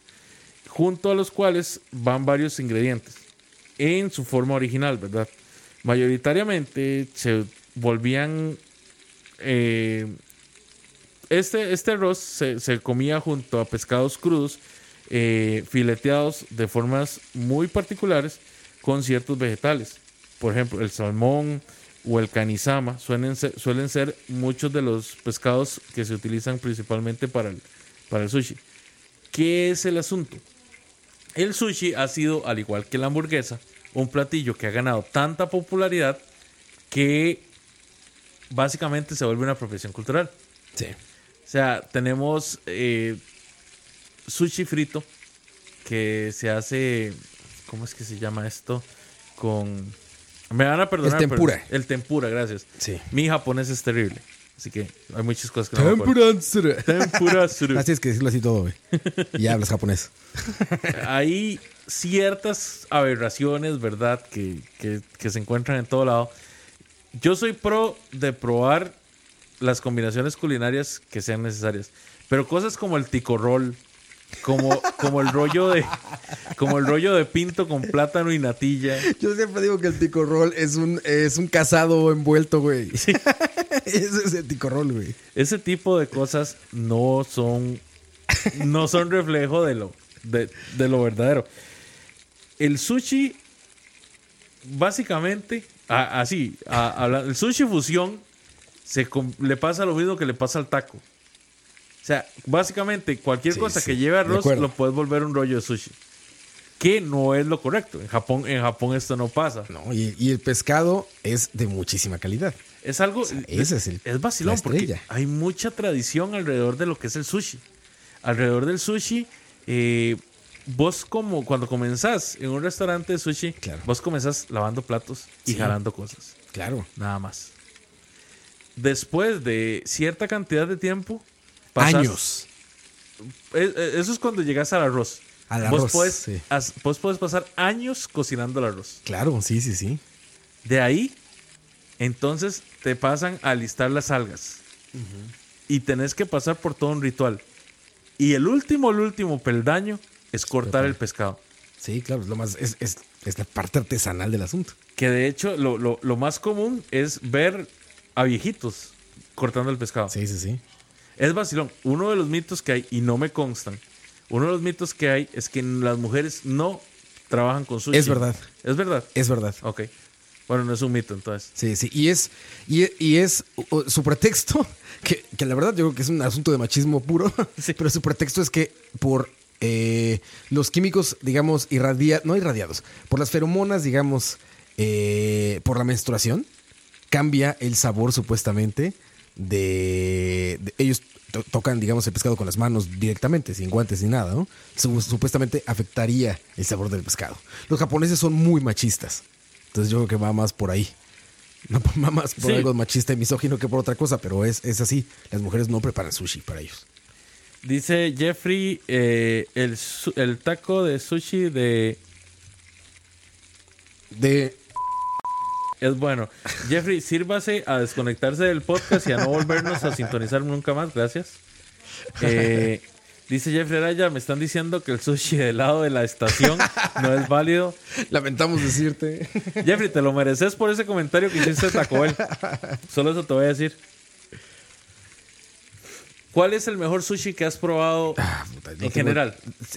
junto a los cuales van varios ingredientes, en su forma original, ¿verdad? Mayoritariamente se volvían... eh, este, este arroz se, comía junto a pescados crudos, eh, fileteados de formas muy particulares con ciertos vegetales. Por ejemplo, el salmón o el canisama suelen ser, suelen ser muchos de los pescados que se utilizan principalmente para el, para el sushi. ¿Qué es el asunto? El sushi ha sido, al igual que la hamburguesa, un platillo que ha ganado tanta popularidad que básicamente se vuelve una profesión cultural. Sí. O sea, tenemos eh, sushi frito que se hace, ¿cómo es que se llama esto? Con... Me van a perdonar. El tempura. pero- el tempura, gracias. Sí. Mi japonés es terrible. Así que hay muchas cosas que no me acuerdo. Tempura. Suru. Así es que decirlo así todo, güey. Y ya hablas japonés. Hay ciertas aberraciones, ¿verdad? Que, que- que se encuentran en todo lado. Yo soy pro de probar las combinaciones culinarias que sean necesarias. Pero cosas como el tico roll, como, como el rollo de como el rollo de pinto con plátano y natilla. Yo siempre digo que el tico roll es un, es un casado envuelto, güey. Ese es el tico roll, güey. Ese tipo de cosas no son no son reflejo de lo de, de lo verdadero. El sushi básicamente a- así, a- el sushi fusión se le pasa lo mismo que le pasa al taco. O sea, básicamente cualquier Sí, cosa sí, que lleve arroz lo puedes volver un rollo de sushi. Que no es lo correcto. En Japón, en Japón esto no pasa. No, y, y el pescado es de muchísima calidad. Es algo. sea, ese es el- es vacilón porque hay mucha tradición alrededor de lo que es el sushi. Alrededor del sushi, eh, vos como cuando comenzás en un restaurante de sushi, Claro. vos comenzás lavando platos y Sí. jalando cosas. Claro. Nada más. Después de cierta cantidad de tiempo, pasás- Años. Eh, eh, Eso es cuando llegas al arroz. Al vos, arroz, puedes, sí. as- vos puedes pasar años cocinando el arroz. Claro, sí, sí, sí. De ahí, entonces te pasan a listar las algas. Y tenés que pasar por todo un ritual. Y el último, el último peldaño es cortar el pescado. Sí, claro, es lo más, es, es, es la parte artesanal del asunto. Que de hecho, lo, lo- lo más común es ver a viejitos cortando el pescado. Sí, sí, sí. Es vacilón. Uno de los mitos que hay, y no me constan, uno de los mitos que hay es que las mujeres no trabajan con sushi. Es verdad. Es verdad. Es verdad. Ok. Bueno, no es un mito entonces. Sí, sí. Y es, y, y es uh, su pretexto, que, que la verdad yo creo que es un asunto de machismo puro, Sí. pero su pretexto es que por eh, los químicos, digamos, irradia, no irradiados, por las feromonas, digamos, eh, por la menstruación, cambia el sabor supuestamente de, de- ellos to- tocan, digamos, el pescado con las manos directamente, sin guantes ni nada, ¿no? Su- supuestamente afectaría el sabor del pescado. Los japoneses son muy machistas. Entonces yo creo que va más por ahí. No va más por Sí. algo machista y misógino que por otra cosa, pero es, es así. Las mujeres no preparan sushi para ellos. Dice Jeffrey, eh, el, el taco de sushi de De es bueno. Jeffrey, sírvase a desconectarse del podcast y a no volvernos a sintonizar nunca más. Gracias. Eh, dice Jeffrey Araya, me están diciendo que el sushi del lado de la estación no es válido. lamentamos decirte. Jeffrey, te lo mereces por ese comentario que hiciste de Taco Bell. Solo eso te voy a decir. ¿Cuál es el mejor sushi que has probado Ah, puta, no en tengo- general?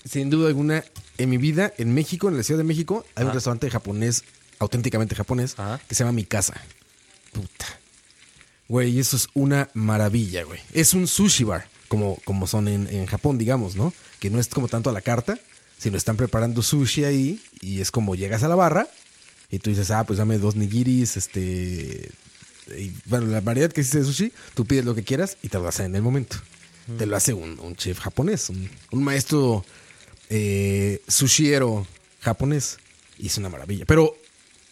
Sin duda alguna, en mi vida, en México, en la Ciudad de México, hay un restaurante japonés, auténticamente japonés, que se llama Mi Casa. Puta. Güey, eso es una maravilla, güey. Es un sushi bar, como, como son en, en Japón, digamos, ¿no? Que no es como tanto a la carta, sino están preparando sushi ahí y es como llegas a la barra y tú dices, ah, pues dame dos nigiris, este... y, bueno, la variedad que existe de sushi, tú pides lo que quieras y te lo hacen en el momento. Te lo hace un, un chef japonés, un, un maestro eh, sushiero japonés. Y es una maravilla. Pero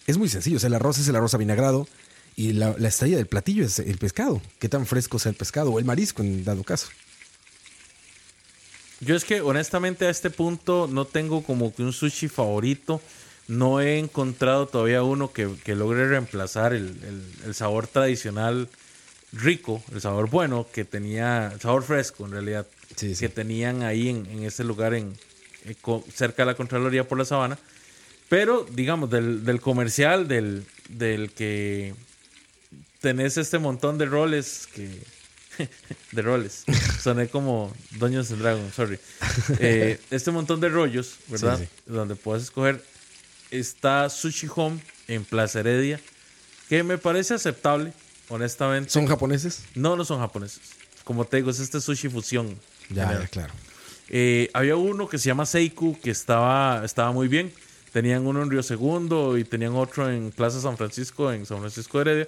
es muy sencillo. O sea, el arroz es el arroz avinagrado y la, la estrella del platillo es el pescado. Qué tan fresco sea el pescado o el marisco en dado caso. Yo es que honestamente a este punto no tengo como que un sushi favorito. No he encontrado todavía uno que, que logre reemplazar el, el- el sabor tradicional rico, el sabor bueno que tenía, el sabor fresco en realidad, Sí, sí. que tenían ahí en, en este lugar en, eh, cerca de la Contraloría por la Sabana. Pero, digamos, del, del comercial, del, del que tenés este montón de roles que... de roles. Soné como Doños and Dragon, sorry. Eh, este montón de rollos, ¿verdad? Sí, Donde puedes escoger. Está Sushi Home en Plaza Heredia, que me parece aceptable, honestamente. ¿Son japoneses? No, no son japoneses. Como te digo, es este sushi fusión. Ya, ya, claro. Eh, había uno que se llama Seiku, que estaba, estaba muy bien. Tenían uno en Río Segundo y tenían otro en Plaza San Francisco, en San Francisco de Heredia.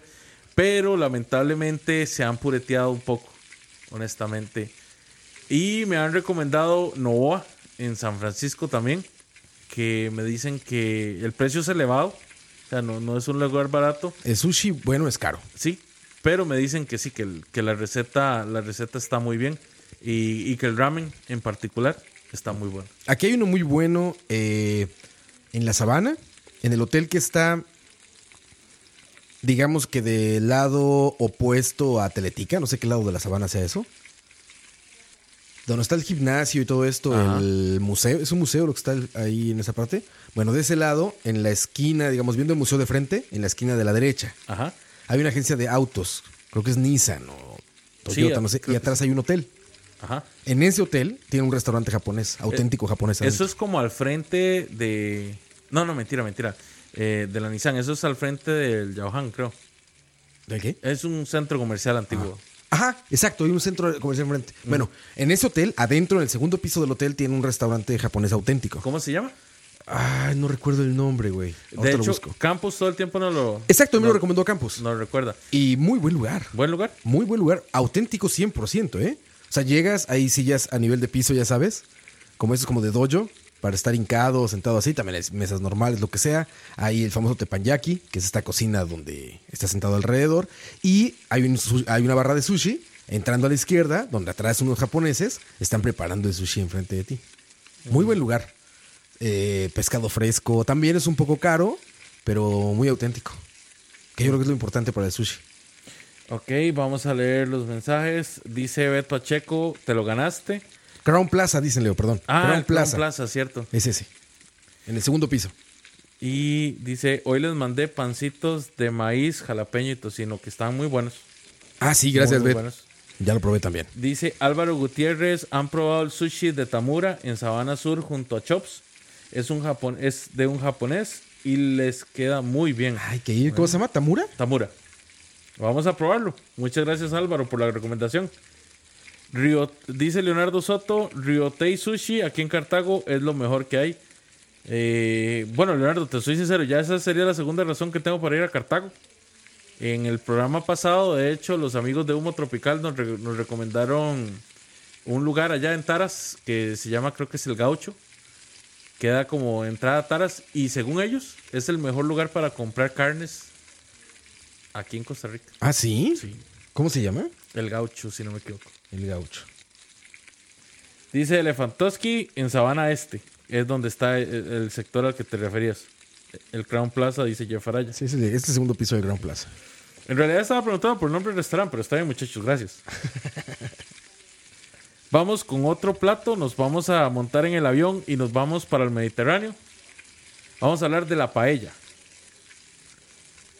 Pero lamentablemente se han pureteado un poco, honestamente. Y me han recomendado Novoa en San Francisco también, que me dicen que el precio es elevado. O sea, no, no es un lugar barato. El sushi, bueno, es caro. Sí, pero me dicen que sí, que, el- que la, receta, la receta está muy bien y, y que el ramen en particular está muy bueno. Aquí hay uno muy bueno eh, en la sabana, en el hotel que está, digamos que del lado opuesto a Teletica, no sé qué lado de la sabana sea eso. Donde está el gimnasio y todo esto, Ajá. el museo, es un museo lo que está ahí en esa parte. Bueno, de ese lado, en la esquina, digamos, viendo el museo de frente, en la esquina de la derecha, Ajá. hay una agencia de autos, creo que es Nissan o Toyota, Sí, no sé, y atrás hay un hotel. Ajá. En ese hotel tiene un restaurante japonés, auténtico japonés. Eh, Eso adentro. es como al frente de... No, no, mentira, mentira. Eh, de la Nissan. Eso es al frente del Yaohan, creo. ¿De qué? Es un centro comercial antiguo. Ajá, exacto, hay un centro comercial enfrente. Bueno, en ese hotel, adentro, en el segundo piso del hotel, tiene un restaurante japonés auténtico. ¿Cómo se llama? Ay, no recuerdo el nombre, güey. De Ahorita lo hecho, busco. Campos todo el tiempo no lo... Exacto, a mí me no- lo recomendó Campos. No lo recuerda. Y muy buen lugar. ¿Buen lugar? Muy buen lugar. Auténtico 100%, ¿eh? O sea, llegas, hay sillas a nivel de piso, ya sabes. Como eso es como de dojo, para estar hincado, sentado así. También hay mesas normales, lo que sea. Hay el famoso teppanyaki, que es esta cocina donde está sentado alrededor. Y hay una barra de sushi entrando a la izquierda, donde atrás unos japoneses están preparando el sushi enfrente de ti. Muy buen lugar. Eh, pescado fresco. También es un poco caro, pero muy auténtico. Que yo creo que es lo importante para el sushi. Ok, vamos a leer los mensajes. Dice Beto Pacheco, te lo ganaste. Crown Plaza, dicen Leo, perdón. Ah, Crown el Crown Plaza. Plaza, cierto. Es ese. En el segundo piso. Y dice, hoy les mandé pancitos de maíz, jalapeño y tocino, que están muy buenos. Ah, sí, gracias, Muy, buenos. Ya lo probé también. Dice Álvaro Gutiérrez, han probado el sushi de Tamura en Sabana Sur junto a Chops. Es, un japon es de un japonés y les queda muy bien. Hay que ir. ¿Cómo se llama? ¿Tamura? Tamura. Vamos a probarlo. Muchas gracias Álvaro por la recomendación. Rio- dice Leonardo Soto, Ryotei Sushi aquí en Cartago es lo mejor que hay. Eh, bueno, Leonardo, te soy sincero, ya esa sería la segunda razón que tengo para ir a Cartago. En el programa pasado, de hecho, los amigos de Humo Tropical nos, re- nos recomendaron un lugar allá en Taras que se llama, creo que es el Gaucho. Queda como entrada a Taras y según ellos es el mejor lugar para comprar carnes aquí en Costa Rica. Ah, ¿sí? Sí, ¿Cómo se llama? el Gaucho, si no me equivoco. El gaucho. Dice Elefantoski en Sabana Este. Es donde está el, el sector al que te referías. El Crown Plaza, dice Jeff Araya. Sí, es el, es el segundo piso de Crown Plaza. En realidad estaba preguntando por el nombre del restaurante, pero está bien, muchachos, gracias. vamos con otro plato, nos vamos a montar en el avión y nos vamos para el Mediterráneo. Vamos a hablar de la paella.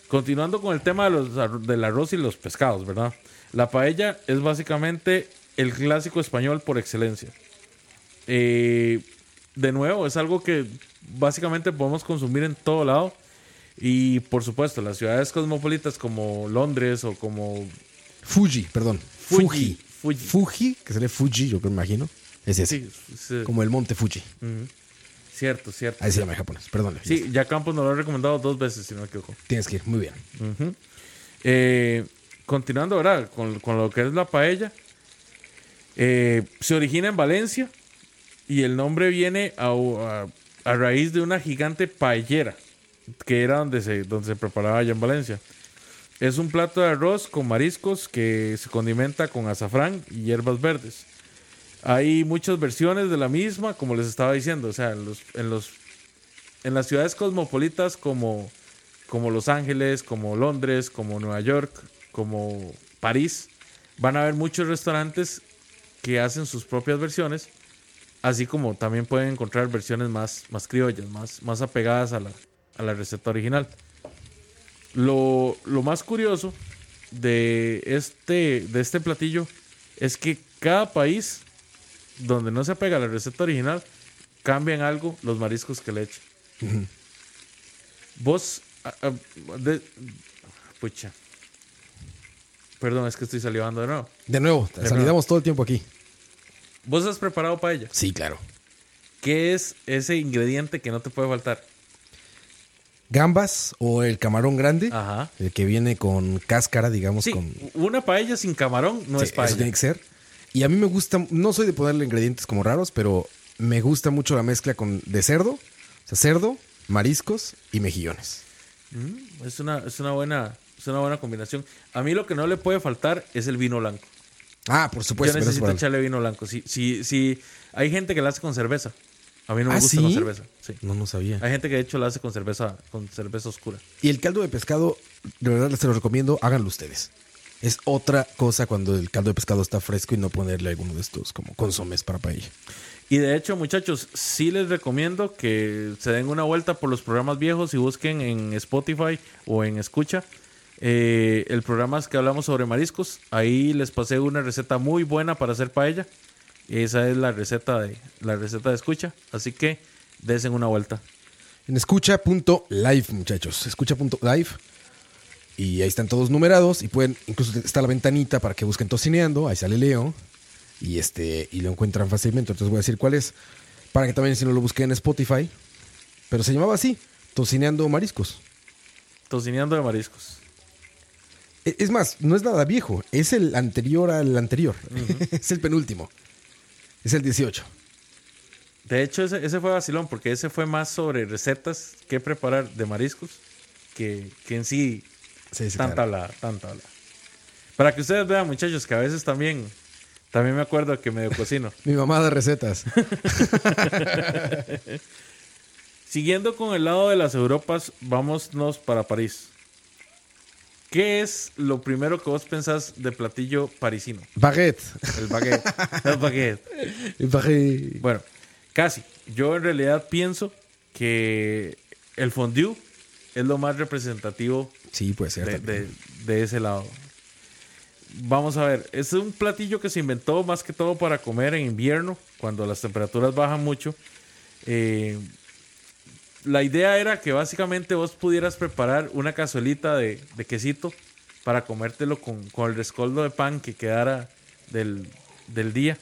Continuando con el tema de los del arroz y los pescados, ¿verdad? La paella es básicamente el clásico español por excelencia. Eh, de nuevo, es algo que básicamente podemos consumir en todo lado. Y por supuesto, las ciudades cosmopolitas como Londres o como Fuji, perdón. Fuji. Fuji. Fuji. Fuji, que sería Fuji, yo me imagino. Es ese. Sí, sí, Como el monte Fuji. cierto, cierto. Ahí se llama en japonés, perdón. Sí, ya Campos nos lo ha recomendado dos veces, si no me equivoco. Tienes que ir, muy bien. Eh, continuando, ¿verdad? Con, con lo que es la paella. eh, se origina en Valencia y el nombre viene a, a- a raíz de una gigante paellera que era donde se, donde se preparaba allá en Valencia. Es un plato de arroz con mariscos que se condimenta con azafrán y hierbas verdes. Hay muchas versiones de la misma, como les estaba diciendo, o sea, en los, en los en las ciudades cosmopolitas como, como Los Ángeles, como Londres, como Nueva York, como París, van a haber muchos restaurantes que hacen sus propias versiones, así como también pueden encontrar versiones más, más criollas, más, más apegadas a la, a la receta original. Lo, lo más curioso de este, de este platillo es que cada país donde no se apega a la receta original, cambian algo los mariscos que le echan. Vos, ah, ah, de- pucha. Perdón, es que estoy salivando de nuevo. De nuevo, nuevo. salidamos todo el tiempo aquí. Vos has preparado paella. Sí, claro. ¿Qué es ese ingrediente que no te puede faltar? Gambas o el camarón grande, Ajá. el que viene con cáscara, digamos, Sí, con... una paella sin camarón no Sí, es paella. Eso tiene que ser. Y a mí me gusta, no soy de ponerle ingredientes como raros, pero me gusta mucho la mezcla con de cerdo, o sea, cerdo, mariscos y mejillones. Mm, es, una, es, una buena, es una buena combinación. A mí lo que no le puede faltar es el vino blanco. Ah, por Yo supuesto. eso necesito echarle vino blanco. Si, si, si hay gente que la hace con cerveza. A mí no me ¿Ah, gusta sí? con cerveza. Sí. No, no sabía. Hay gente que de hecho la hace con cerveza, con cerveza oscura. Y el caldo de pescado, de verdad les se lo recomiendo, háganlo ustedes. Es otra cosa cuando el caldo de pescado está fresco y no ponerle alguno de estos como consomés para paella. Y de hecho, muchachos, sí les recomiendo que se den una vuelta por los programas viejos y busquen en Spotify o en Escucha eh, el programa que hablamos sobre mariscos. Ahí les pasé una receta muy buena para hacer paella. Esa es la receta de la receta de Escucha. Así que desen una vuelta. En escucha.live, muchachos. Escucha.live. Y ahí están todos numerados. Y pueden, incluso está la ventanita para que busquen tocineando. Ahí sale Leo. Y este, y lo encuentran fácilmente. Entonces voy a decir cuál es. Para que también si no lo busquen en Spotify. Pero se llamaba así. Tocineando mariscos. Tocineando de mariscos. E- Es más, no es nada viejo. Es el anterior al anterior. es el penúltimo. Es el 18. De hecho, ese, ese fue vacilón, porque ese fue más sobre recetas que preparar de mariscos que, que en sí Sí, sí, tanta claro. la, tanta la. Para que ustedes vean, muchachos, que a veces también, también me acuerdo que medio cocino. Mi mamá de recetas. Siguiendo con el lado de las Europas, vámonos para París. ¿Qué es lo primero que vos pensás de platillo parisino? Baguette. El baguette. el baguette. Baguette. Bueno, casi. Yo en realidad pienso que el fondue es lo más representativo Sí, puede ser. de- de ese lado. Vamos a ver, es un platillo que se inventó más que todo para comer en invierno, cuando las temperaturas bajan mucho. Eh, la idea era que básicamente vos pudieras preparar una cazuelita de, de quesito para comértelo con, con el rescoldo de pan que quedara del, del día.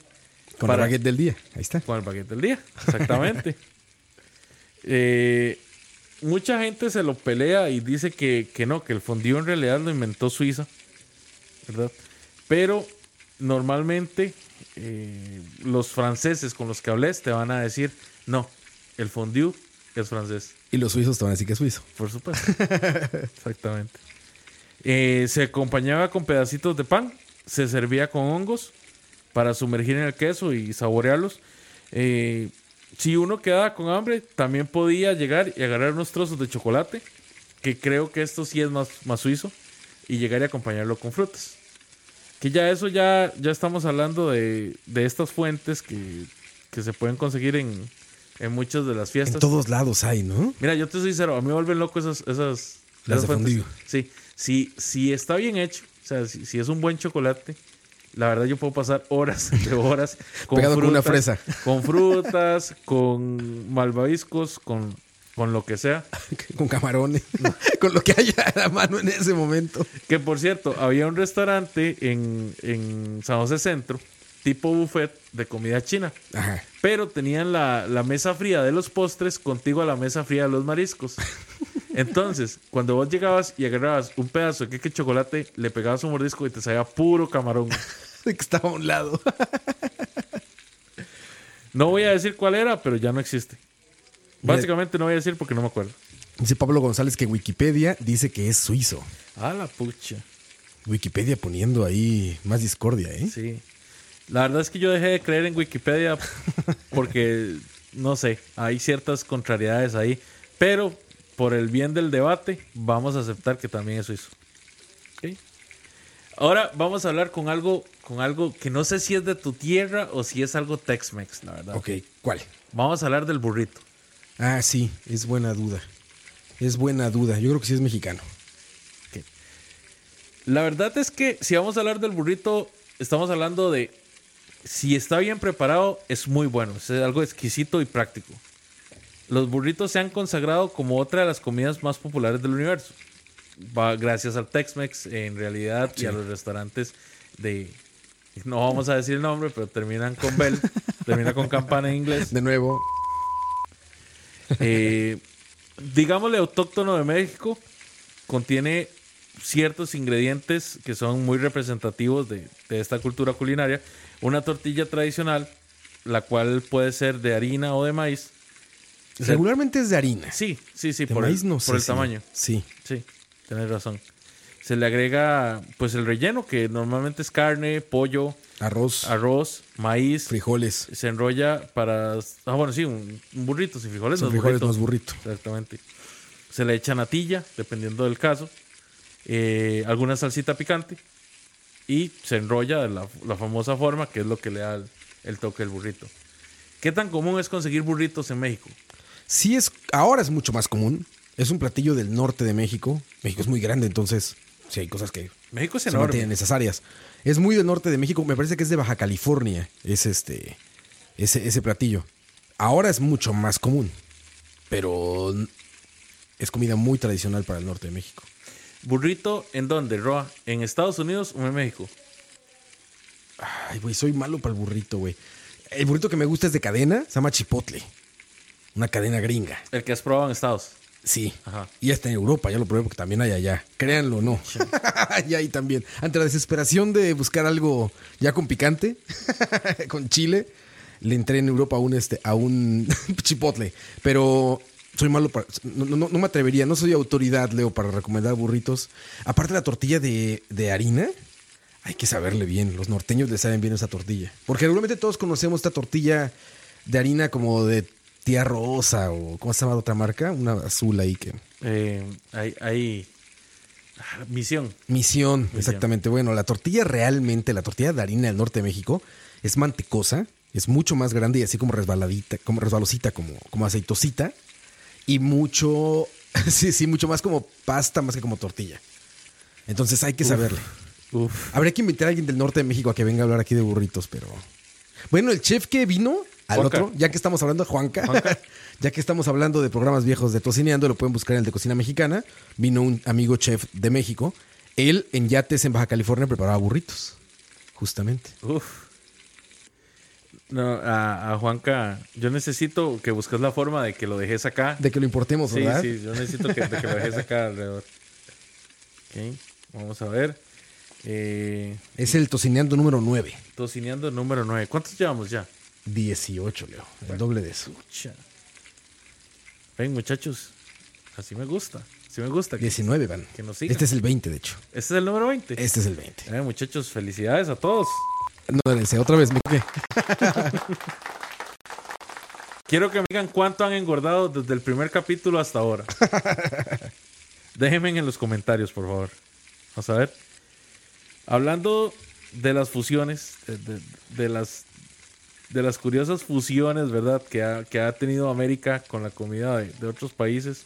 Con para- el baguette del día. Ahí está. con el baguette del día, exactamente. Eh, mucha gente se lo pelea y dice que, que no, que el fondue en realidad lo inventó Suiza, ¿verdad? Pero normalmente eh, los franceses con los que hables te van a decir, no, el fondue es francés. Y los suizos te van a decir que es suizo. Por supuesto. Exactamente. Eh, se acompañaba con pedacitos de pan, se servía con hongos para sumergir en el queso y saborearlos. Eh, si uno quedaba con hambre, también podía llegar y agarrar unos trozos de chocolate, que creo que esto sí es más, más suizo, y llegar y acompañarlo con frutas. Que ya eso ya, ya estamos hablando de, de estas fuentes que, que se pueden conseguir en, en muchas de las En fiestas. todos lados hay, ¿no? Mira, yo te soy sincero, a mí me vuelven loco esas, esas, Las esas de fondue. Sí, si, si está bien hecho, o sea, si, si es un buen chocolate, la verdad yo puedo pasar horas de horas con Pegado con una fresa. Con frutas, con malvaviscos, con, con lo que sea. Con camarones. con lo que haya a la mano en ese momento. Que por cierto, había un restaurante en, en San José Centro, tipo buffet de comida china. Ajá. Pero tenían la, la mesa fría de los postres contigo a la mesa fría de los mariscos. Entonces, cuando vos llegabas y agarrabas un pedazo de queque chocolate, le pegabas un mordisco y te salía puro camarón. De que estaba a un lado. No voy a decir cuál era, pero ya no existe. Básicamente no voy a decir porque no me acuerdo. Dice Pablo González que Wikipedia dice que es suizo. Ah, la pucha. Wikipedia poniendo ahí más discordia, ¿eh? Sí. La verdad es que yo dejé de creer en Wikipedia porque, no sé, hay ciertas contrariedades ahí. Pero por el bien del debate, vamos a aceptar que también es suizo. Ok. Ahora vamos a hablar con algo, con algo que no sé si es de tu tierra o si es algo Tex-Mex, la verdad. Ok, ¿cuál? Vamos a hablar del burrito. Ah, sí, es buena duda. Es buena duda. Yo creo que sí es mexicano. La verdad es que si vamos a hablar del burrito, estamos hablando de si está bien preparado, es muy bueno. Es algo exquisito y práctico. Los burritos se han consagrado como otra de las comidas más populares del universo. Va gracias al Tex-Mex en realidad y a los restaurantes de no vamos a decir el nombre, pero terminan con Bell, termina con campana en inglés. De nuevo, Eh, digámosle autóctono de México, contiene ciertos ingredientes que son muy representativos de, de esta cultura culinaria. Una tortilla tradicional, la cual puede ser de harina o de maíz. Regularmente es de harina. Sí, sí, sí, De por, maíz el, no por sé el tamaño. Sí. Sí, tienes razón. Se le agrega pues el relleno, que normalmente es carne, pollo, Arroz, arroz, maíz. frijoles. Se enrolla para... Ah, bueno, sí, un, un burrito sin frijoles. Sin no es frijoles burrito. más burrito. Exactamente. Se le echa natilla, dependiendo del caso. Eh, alguna salsita picante. Y se enrolla de la, la famosa forma, que es lo que le da el, el toque del burrito. ¿Qué tan común es conseguir burritos en México? Sí es, ahora es mucho más común. Es un platillo del norte de México. México es muy grande, entonces sí hay cosas que México es enorme. mantienen necesarias. Es muy del norte de México. Me parece que es de Baja California. Es este ese, ese platillo. Ahora es mucho más común. Pero es comida muy tradicional para el norte de México. ¿Burrito en dónde, Roa? ¿En Estados Unidos o en México? Ay, güey, soy malo para el burrito, güey. El burrito que me gusta es de cadena, se llama Chipotle. Una cadena gringa. El que has probado en Estados. Sí. Ajá. Y hasta en Europa, ya lo probé porque también hay allá. Créanlo o no. y ahí también. Ante la desesperación de buscar algo ya con picante, con chile, le entré en Europa a un, este, a un chipotle. Pero soy malo para. No, no- no me atrevería, no soy autoridad, Leo, para recomendar burritos. Aparte, la tortilla de, de harina, hay que saberle bien. Los norteños le saben bien esa tortilla. Porque regularmente todos conocemos esta tortilla de harina como de tía rosa o. ¿Cómo se llama la otra marca? Una azul ahí que. Eh, hay, hay ah, misión. Misión, exactamente. Bueno, la tortilla realmente, la tortilla de harina del norte de México, es mantecosa, es mucho más grande y así como resbaladita, como resbalosita, como, como aceitosita. Y mucho, sí, sí, mucho más como pasta, más que como tortilla. Entonces hay que saberle. Uf. Habría que invitar a alguien del norte de México a que venga a hablar aquí de burritos, pero. Bueno, el chef que vino al Juanca. otro, ya que estamos hablando de Juanca, Juanca. ya que estamos hablando de programas viejos de Tocineando, lo pueden buscar en el de Cocina Mexicana. Vino un amigo chef de México. Él en yates en Baja California preparaba burritos. Justamente. Uf. No, a, a Juanca, yo necesito que busques la forma de que lo dejes acá. De que lo importemos, sí, ¿verdad? sí, yo necesito que, de que lo dejes acá alrededor. Ok, vamos a ver. Eh, Es el Tocineando número 9. tocineando número 9. ¿Cuántos llevamos ya? 18, Leo. El doble de eso. Pucha. Ven, muchachos. Así me gusta. Así me gusta. que- 19 van. Que nos sigan. Este es el 20, de hecho. Este es el número 20. Este es el 20. Eh, muchachos, felicidades a todos. No, dense, otra vez me. Quiero que me digan cuánto han engordado desde el primer capítulo hasta ahora. Déjenme en los comentarios, por favor. Vamos a ver. Hablando de las fusiones, de, de- de las, de las curiosas fusiones, ¿verdad? Que ha, que ha tenido América con la comida de, de otros países.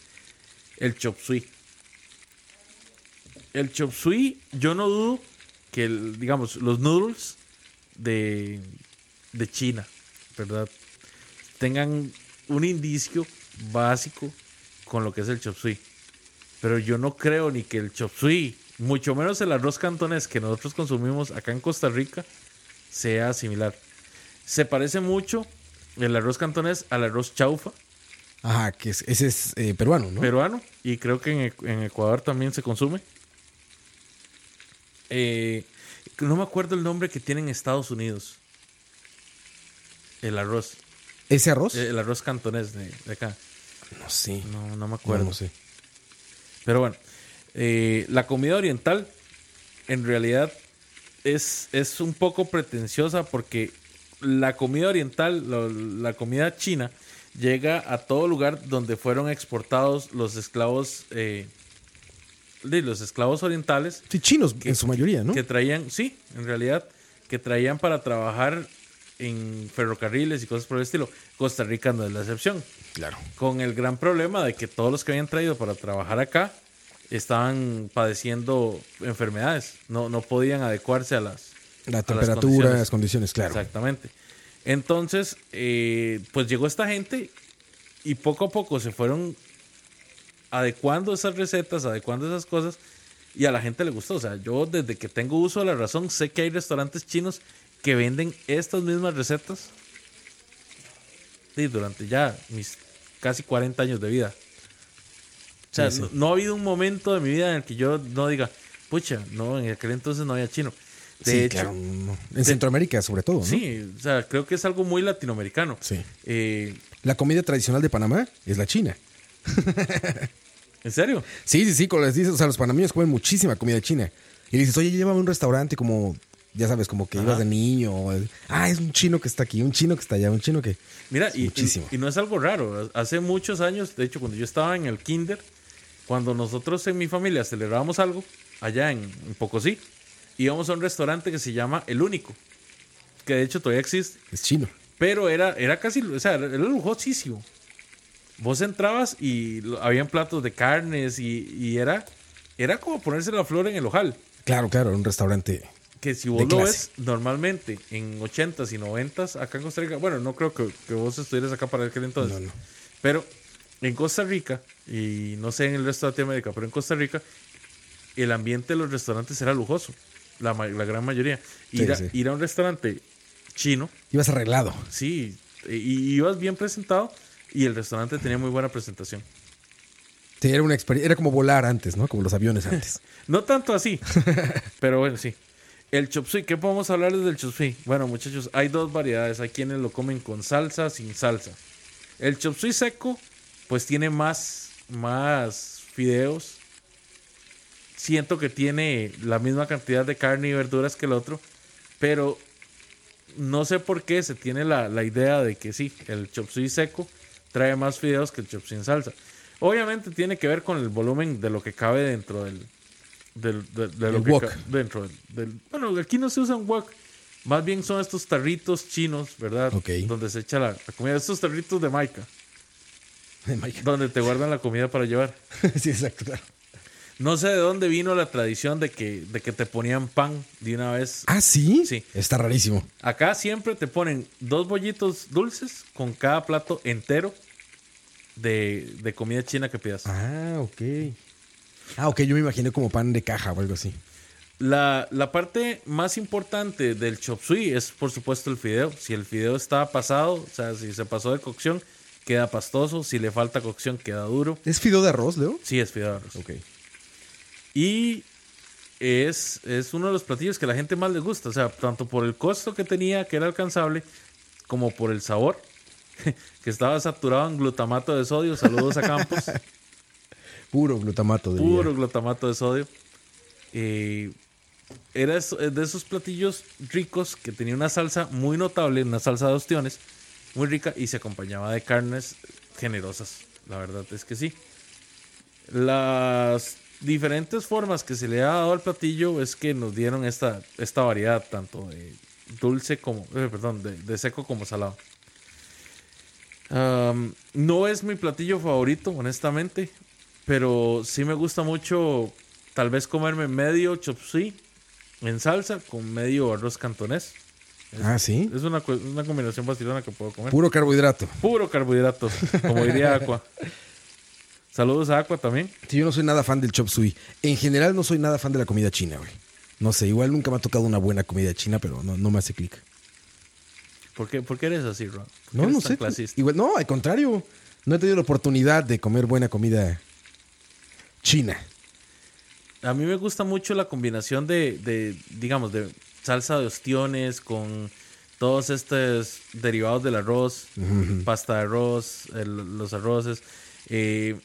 El chop suey. El chop suey, yo no dudo que, el- digamos, los noodles de, de China, ¿verdad? tengan un indicio básico con lo que es el chop suey. Pero yo no creo ni que el chop suey, mucho menos el arroz cantonés que nosotros consumimos acá en Costa Rica, sea similar. Se parece mucho el arroz cantonés al arroz chaufa Ajá, que es- ese es eh, peruano, ¿no? peruano y creo que en, E- en Ecuador también se consume. Eh, no me acuerdo el nombre que tiene en Estados Unidos. El arroz. ¿Ese arroz? Eh, El arroz cantonés de, de acá. no sé. No, no me acuerdo. no sé. Pero bueno, eh, la comida oriental en realidad es, es un poco pretenciosa porque la comida oriental, la comida china, llega a todo lugar donde fueron exportados los esclavos, eh, de los esclavos orientales Sí, chinos en su mayoría, ¿no? que traían, sí, en realidad, que traían para trabajar en ferrocarriles y cosas por el estilo. Costa Rica no es la excepción Claro. con el gran problema de que todos los que habían traído para trabajar acá estaban padeciendo enfermedades, no, no podían adecuarse a las, La a las temperatura, condiciones. las condiciones, claro. Exactamente. Entonces, eh, pues llegó esta gente y poco a poco se fueron adecuando esas recetas, adecuando esas cosas y a la gente le gustó. O sea, yo desde que tengo uso de la razón sé que hay restaurantes chinos que venden estas mismas recetas sí, durante ya mis casi 40 años de vida. O sea, Sí, sí. No, no ha habido un momento de mi vida en el que yo no diga, pucha, no, en aquel entonces no había chino. De sí, hecho, claro. no. En Centroamérica, sobre todo, ¿no? Sí, o sea, creo que es algo muy latinoamericano. Sí. Eh, La comida tradicional de Panamá es la china. ¿En serio? Sí, sí, sí, como les dices, o sea, los panameños comen muchísima comida china. Y dices, oye, llévame a un restaurante como, ya sabes, como que Ajá. ibas de niño. o ah, es un chino que está aquí, un chino que está allá, un chino que... Mira, Sí, y, muchísimo. y- y no es algo raro. Hace muchos años, de hecho, cuando yo estaba en el kinder, cuando nosotros en mi familia celebrábamos algo, allá en, en Pocosí, íbamos a un restaurante que se llama El Único, que de hecho todavía existe, Es chino. pero era, era casi, o sea, era lujosísimo. Vos entrabas y habían platos de carnes y, y era, era como ponerse la flor en el ojal. Claro, claro, un restaurante. que si vos lo clase. ves normalmente en 80s y 90s acá en Costa Rica, bueno, no creo que, que vos estuvieras acá para aquel entonces, No, no. pero en Costa Rica, y no sé en el resto de Latinoamérica, pero en Costa Rica, el ambiente de los restaurantes era lujoso, la, ma- la gran mayoría. Sí, Ir, a, sí. ir a un restaurante chino, Ibas arreglado. sí, y, y ibas bien presentado y el restaurante tenía muy buena presentación. Sí, era una experiencia, era como volar antes, ¿no? Como los aviones antes. No tanto así, pero bueno, sí. El chop suey, ¿qué podemos hablarles del chop suey? Bueno, muchachos, hay dos variedades. Hay quienes lo comen con salsa, sin salsa. El chop suey seco, pues tiene más, más fideos. Siento que tiene la misma cantidad de carne y verduras que el otro, pero no sé por qué se tiene la, la idea de que sí, el chop suey seco trae más fideos que el chop en salsa. Obviamente tiene que ver con el volumen de lo que cabe dentro del, del, de, de lo El que wok. dentro del, del- bueno aquí no se usan wok más bien son estos tarritos chinos verdad Ok. donde se echa la, la comida estos tarritos de Maica Mike. donde te guardan la comida para llevar sí, exacto. claro. no sé de dónde vino la tradición de que de que te ponían pan de una vez Ah, sí. Sí. Está rarísimo. acá siempre te ponen dos bollitos dulces con cada plato entero de, de comida china que pidas Ah, ok. Ah, ok, yo me imaginé como pan de caja o algo así. La, la parte más importante del chop suey es, por supuesto, el fideo. Si el fideo está pasado, o sea, si se pasó de cocción, queda pastoso. Si le falta cocción, queda duro. ¿Es fideo de arroz, Leo? Sí, es fideo de arroz. Ok. Y es, es uno de los platillos que a la gente más le gusta. O sea, tanto por el costo que tenía, que era alcanzable, como por el sabor, que estaba saturado en glutamato de sodio. Saludos a Campos. Puro glutamato. diría. puro glutamato de sodio. Eh, era es- de esos platillos ricos que tenía una salsa muy notable, una salsa de ostiones, muy rica y se acompañaba de carnes generosas. La verdad es que sí. Las diferentes formas que se le ha dado al platillo es que nos dieron esta, esta variedad, tanto de dulce como, eh, perdón, de, de seco como salado. No es mi platillo favorito, honestamente, pero sí me gusta mucho tal vez comerme medio chop suey en salsa con medio arroz cantonés. Ah, sí. Es una, una combinación vacilona que puedo comer. Puro carbohidrato. Puro carbohidrato, como diría Aqua. Saludos a Aqua también. Sí, yo no soy nada fan del chop suey. En general no soy nada fan de la comida china, güey. No sé, igual nunca me ha tocado una buena comida china, pero no, no me hace clic. ¿Por qué, por qué eres así, Ron? ¿Por qué No, no sé. clasista? Igual, no, al contrario. No he tenido la oportunidad de comer buena comida china. A mí me gusta mucho la combinación de, de, digamos, de salsa de ostiones con todos estos derivados del arroz, pasta de arroz, el- los arroces. Eh,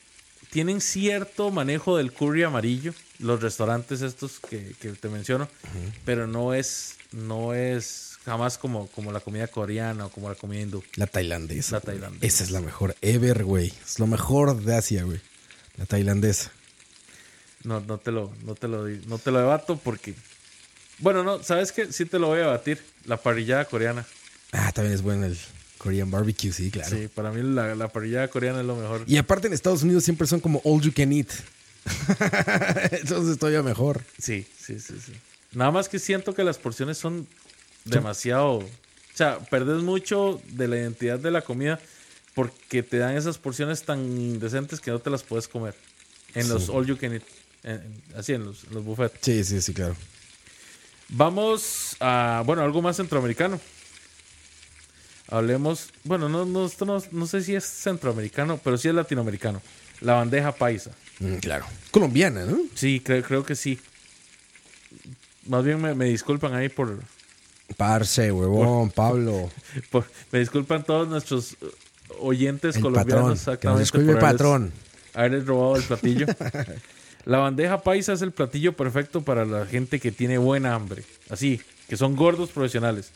tienen cierto manejo del curry amarillo, los restaurantes estos que, que te menciono, pero no es, no es jamás como, como la comida coreana o como la comida hindú. La tailandesa. La tailandesa. Esa es la mejor ever, güey. Es lo mejor de Asia, güey. La tailandesa. No, no te lo, no te lo, no te lo debato porque. Bueno, no, ¿sabes qué? Sí te lo voy a debatir. La parrillada coreana. Ah, también es bueno el Korean barbecue, sí, claro. Sí, para mí la, la parrillada coreana es lo mejor. Y aparte en Estados Unidos siempre son como all you can eat. Entonces todavía mejor. Sí, sí, sí, sí. Nada más que siento que las porciones son demasiado. O sea, perdes mucho de la identidad de la comida porque te dan esas porciones tan indecentes que no te las puedes comer. En los all you can eat. en- así, en los, en los buffets. Sí, sí, sí, claro. Vamos a, bueno, algo más centroamericano. Hablemos, bueno, no, no, esto no, no sé si es centroamericano, pero sí es latinoamericano. La bandeja paisa. Mm, claro. Colombiana, ¿no? Sí, creo, creo que sí. Más bien me, me disculpan ahí por, Parce, huevón, Pablo. por- me disculpan todos nuestros eh, oyentes El colombianos patrón. Exactamente disculpe patrón. haberles robado el platillo. la bandeja paisa es el platillo perfecto para la gente que tiene buena hambre. Así, que son gordos profesionales.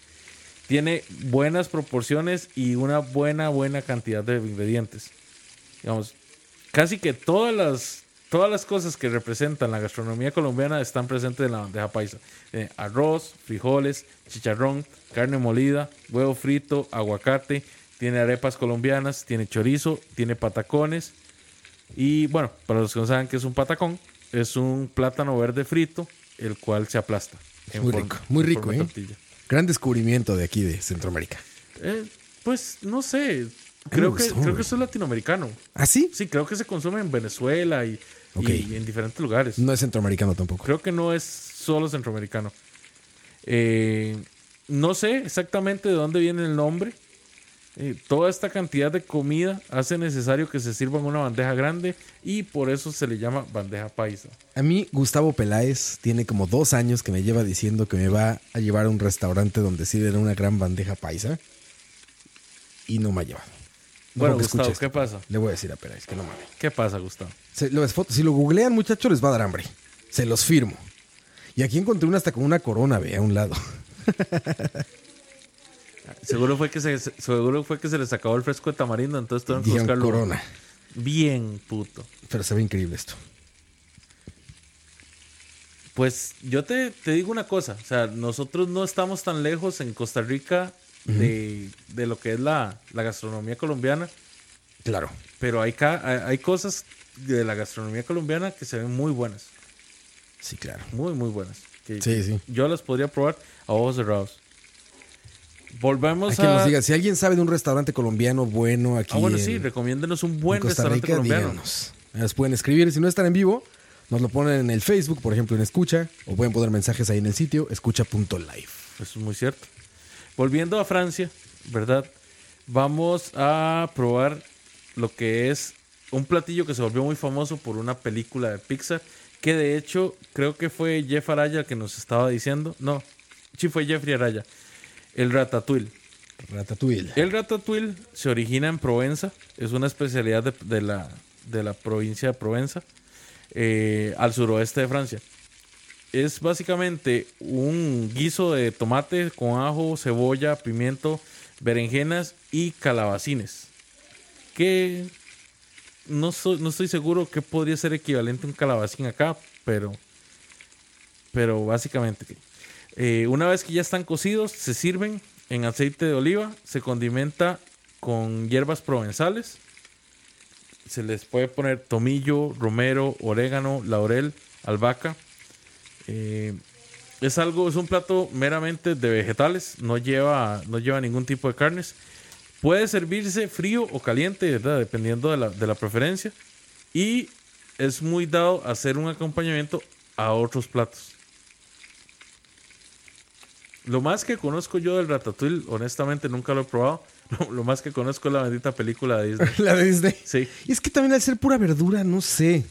Tiene buenas proporciones y una buena, buena cantidad de ingredientes. Digamos, casi que todas las, todas las cosas que representan la gastronomía colombiana están presentes en la bandeja paisa. Eh, arroz, frijoles, chicharrón, carne molida, huevo frito, aguacate, tiene arepas colombianas, tiene chorizo, tiene patacones. Y bueno, para los que no saben qué es un patacón, es un plátano verde frito, el cual se aplasta. en Muy forma- rico, muy en rico, ¿eh? tortilla. Gran descubrimiento de aquí de Centroamérica. Eh, pues no sé, creo que, creo que eso es latinoamericano. ¿Ah, sí? Sí, creo que se consume en Venezuela y en diferentes lugares. No es centroamericano tampoco. Creo que no es solo centroamericano. Eh, no sé exactamente de dónde viene el nombre. Eh, toda esta cantidad de comida hace necesario que se sirva en una bandeja grande y por eso se le llama bandeja paisa. A mí, Gustavo Peláez tiene como dos años que me lleva diciendo que me va a llevar a un restaurante donde sirven una gran bandeja paisa. Y no me ha llevado. No Bueno, Gustavo, ¿qué pasa? Le voy a decir a Peláez que no mames. ¿Qué pasa, Gustavo? Se- las fotos- si lo googlean, muchachos, les va a dar hambre. Se los firmo. Y aquí encontré una hasta con una corona, ve, a un lado. Seguro fue que se, seguro fue que se les acabó el fresco de tamarindo, entonces tuvieron que buscarlo. corona. Bien, puto. Pero se ve increíble esto. Pues yo te, te digo una cosa, o sea, nosotros no estamos tan lejos en Costa Rica de, de lo que es la, la gastronomía colombiana, Claro. pero hay, ca- hay cosas de la gastronomía colombiana que se ven muy buenas, Sí, claro. muy, muy buenas. Que Sí, sí. Yo las podría probar a ojos cerrados. Volvemos a... nos diga, si alguien sabe de un restaurante colombiano bueno aquí ah, bueno, en, sí, recomiéndenos un en buen Costa restaurante colombiano. díganos. Nos pueden escribir. Si no están en vivo, nos lo ponen en el Facebook, por ejemplo, en Escucha. O pueden poner mensajes ahí en el sitio, escucha.live. Eso es muy cierto. Volviendo a Francia, ¿verdad? Vamos a probar lo que es un platillo que se volvió muy famoso por una película de Pixar, que de hecho creo que fue Jeff Araya el que nos estaba diciendo. No, sí fue Jeffrey Araya. El ratatouille. Ratatouille. El ratatouille se origina en Provenza, es una especialidad de, de la, de la provincia de Provenza, eh, al suroeste de Francia. Es básicamente un guiso de tomate con ajo, cebolla, pimiento, berenjenas y calabacines. Que no, no estoy seguro que podría ser equivalente a un calabacín acá, pero, pero básicamente. eh, una vez que ya están cocidos, se sirven en aceite de oliva, se condimenta con hierbas provenzales. Se les puede poner tomillo, romero, orégano, laurel, albahaca. Eh, es algo, es un plato meramente de vegetales, no lleva, no lleva ningún tipo de carnes. Puede servirse frío o caliente, ¿verdad? dependiendo de la, de la preferencia. Y es muy dado a hacer un acompañamiento a otros platos. Lo más que conozco yo del ratatouille, honestamente nunca lo he probado. Lo, lo más que conozco es la bendita película de Disney. La de Disney. Sí. Y es que también al ser pura verdura, no sé.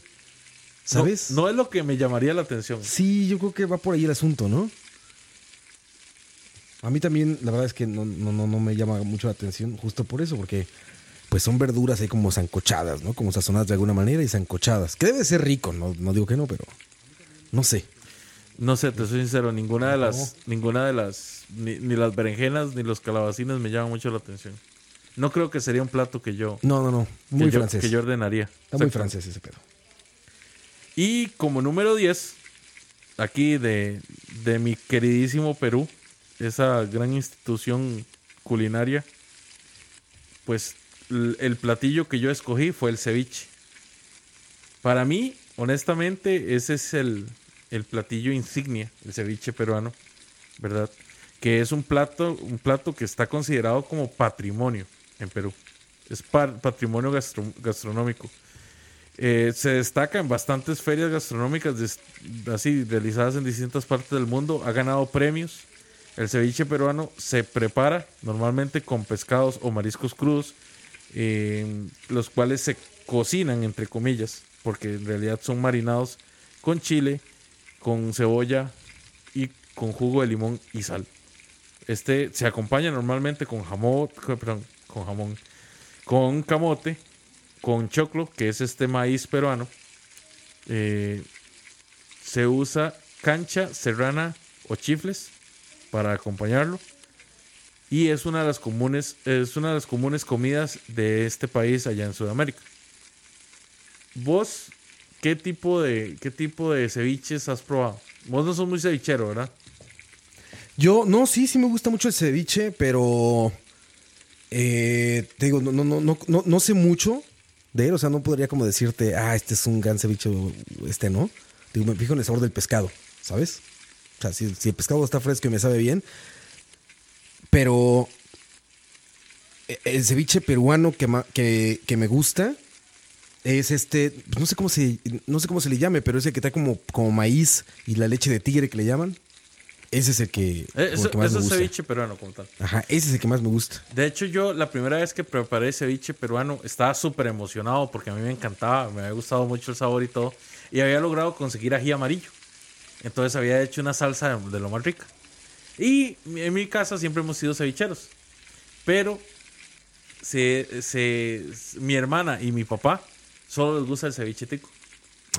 ¿Sabes? No, no es lo que me llamaría la atención. Sí, yo creo que va por ahí el asunto, ¿no? A mí también, la verdad es que no, no, no, no me llama mucho la atención, justo por eso, porque pues son verduras ahí como zancochadas, ¿no? Como sazonadas de alguna manera y zancochadas. Que debe ser rico, no, no digo que no, pero no sé. No sé, te soy sincero, ninguna de las, ninguna de las, ni, ni las berenjenas ni los calabacines me llaman mucho la atención. No creo que sería un plato que yo, No, no, no. que Muy yo, francés. que yo ordenaría. Está muy francés ese pedo. Y como número 10, aquí de, de mi queridísimo Perú, esa gran institución culinaria, pues el platillo que yo escogí fue el ceviche. Para mí, honestamente, ese es el, el platillo insignia, el ceviche peruano, ¿verdad? Que es un plato, un plato que está considerado como patrimonio en Perú. Es patrimonio gastro- gastronómico. Eh, se destaca en bastantes ferias gastronómicas así realizadas en distintas partes del mundo. Ha ganado premios. El ceviche peruano se prepara normalmente con pescados o mariscos crudos, eh, los cuales se cocinan entre comillas, porque en realidad son marinados con chile, con cebolla y con jugo de limón y sal. Este se acompaña normalmente con jamón, con jamón, con camote, con choclo, que es este maíz peruano. Eh, se usa cancha, serrana o chifles para acompañarlo. Y es una de las comunes, es una de las comunes comidas de este país allá en Sudamérica. ¿Vos qué tipo de qué tipo de ceviches has probado? Vos no sos muy cevichero, ¿verdad? Yo, no, sí, sí me gusta mucho el ceviche, pero eh, te digo, no, no, no, no, no, no sé mucho de él, o sea, no podría como decirte, ah, este es un gran ceviche, este no. Digo, me fijo en el sabor del pescado, ¿sabes? O sea, si, el pescado está fresco y me sabe bien, pero eh, el ceviche peruano que, me gusta es este, no sé cómo se, no sé cómo se le llame, pero es el que trae como, como maíz y la leche de tigre que le llaman. Ese es el que, Eh, el Eso, que más eso me es gusta. ceviche peruano como tal. Ajá, ese es el que más me gusta. De hecho, yo la primera vez que preparé ceviche peruano estaba súper emocionado porque a mí me encantaba, me había gustado mucho el sabor y todo. Y había logrado conseguir ají amarillo. Entonces había hecho una salsa de, de lo más rica. Y en mi casa siempre hemos sido cevicheros. Pero se, se- mi hermana y mi papá solo les gusta el ceviche tico.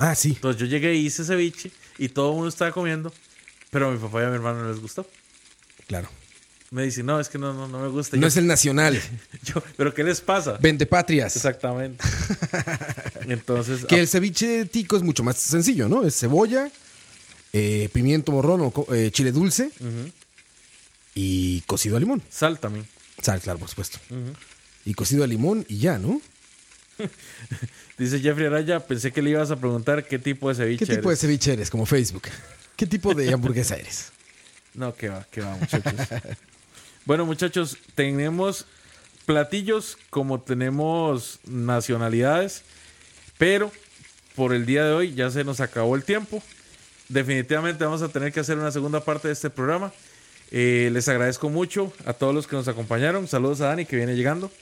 Ah, sí, Entonces yo llegué y hice ceviche y todo el mundo estaba comiendo. Pero a mi papá y a mi hermano no les gustó. claro. Me dice, no, es que no, no, no me gusta. No Yo- es el nacional. yo, pero ¿qué les pasa? Vende patrias. Exactamente. Entonces, Que ah, el ceviche tico es mucho más sencillo, ¿no? Es cebolla, eh, pimiento morrón o co- eh, chile dulce y cocido a limón. sal también. Sal, claro, por supuesto. Y cocido a limón y ya, ¿no? Dice Jeffrey Araya, pensé que le ibas a preguntar qué tipo de ceviche ¿Qué tipo de eres. ceviche eres? Como Facebook. ¿Qué tipo de hamburguesa eres? No, que va, que va, muchachos. bueno, muchachos, tenemos platillos como tenemos nacionalidades, pero por el día de hoy ya se nos acabó el tiempo. Definitivamente vamos a tener que hacer una segunda parte de este programa. Eh, les agradezco mucho a todos los que nos acompañaron. Saludos a Dani que viene llegando.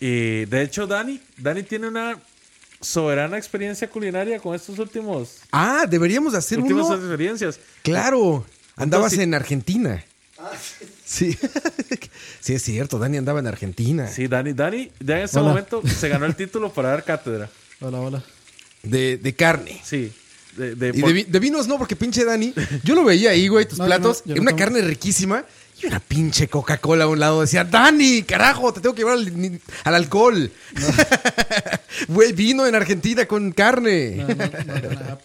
Y de hecho, Dani, Dani tiene una soberana experiencia culinaria con estos últimos, Ah, deberíamos de hacer últimas uno. experiencias. Claro. Andabas Entonces- en Argentina. Sí. sí, es cierto. Dani andaba en Argentina. Sí, Dani, Dani, ya en este Hola. momento se ganó el título para dar cátedra. Hola, hola. De, de carne. Sí. De, de- Y por- de, vi- de vinos no, porque pinche Dani. Yo lo veía ahí, güey, tus No, platos. no, una carne riquísima y una pinche Coca-Cola a un lado. Decía, Dani, carajo, te tengo que llevar al, al alcohol. Güey, vino en Argentina con carne. No, no.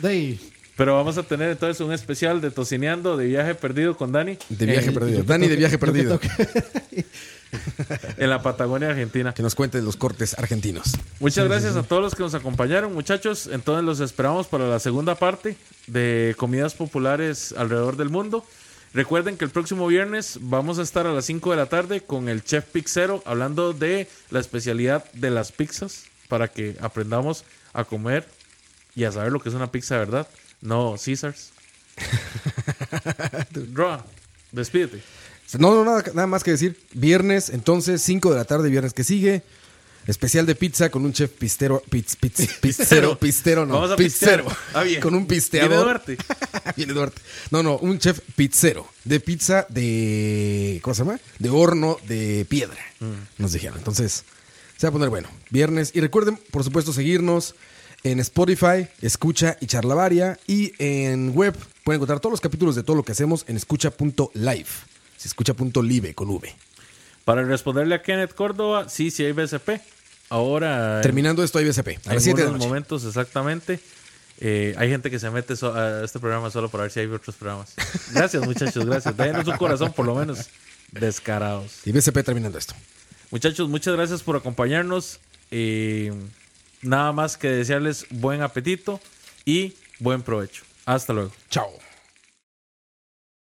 They, Pero vamos a tener entonces un especial de Tocineando de viaje perdido con Dani De viaje en, perdido. Dani de viaje perdido. en la Patagonia Argentina. Que nos cuente de los cortes argentinos. Muchas gracias a todos los que nos acompañaron, muchachos. Entonces los esperamos para la segunda parte de comidas populares alrededor del mundo. Recuerden que el próximo viernes vamos a estar a las 5 de la tarde con el chef Pixero hablando de la especialidad de las pizzas para que aprendamos a comer y a saber lo que es una pizza verdad, no Caesars. Roa, despídete. No, no, nada, nada más que decir. Viernes, entonces, 5 de la tarde, viernes que sigue. Especial de pizza con un chef pistero. Piz, piz- pistero, pistero, no. Vamos a pizzero. Ah, bien. Con un pisteador. Viene Duarte. Viene Duarte. No, no, un chef pizzero. De pizza de. ¿Cómo se llama? De horno de piedra. Mm. Nos dijeron. Entonces, se va a poner bueno. Viernes. Y recuerden, por supuesto, seguirnos en Spotify, Escucha y Charlavaria. Y en web pueden encontrar todos los capítulos de todo lo que hacemos en escucha.live. Si escucha.live con V. Para responderle a Kenneth Córdoba, sí, sí hay BCP. Ahora, Terminando esto, hay BCP. A en las 7 de la noche. momentos exactamente, eh, hay gente que se mete so- a este programa solo para ver si hay otros programas. Gracias, muchachos, gracias. Denos un corazón, por lo menos, descarados. Y BCP terminando esto. Muchachos, muchas gracias por acompañarnos. Eh, nada más que desearles buen apetito y buen provecho. Hasta luego. Chao.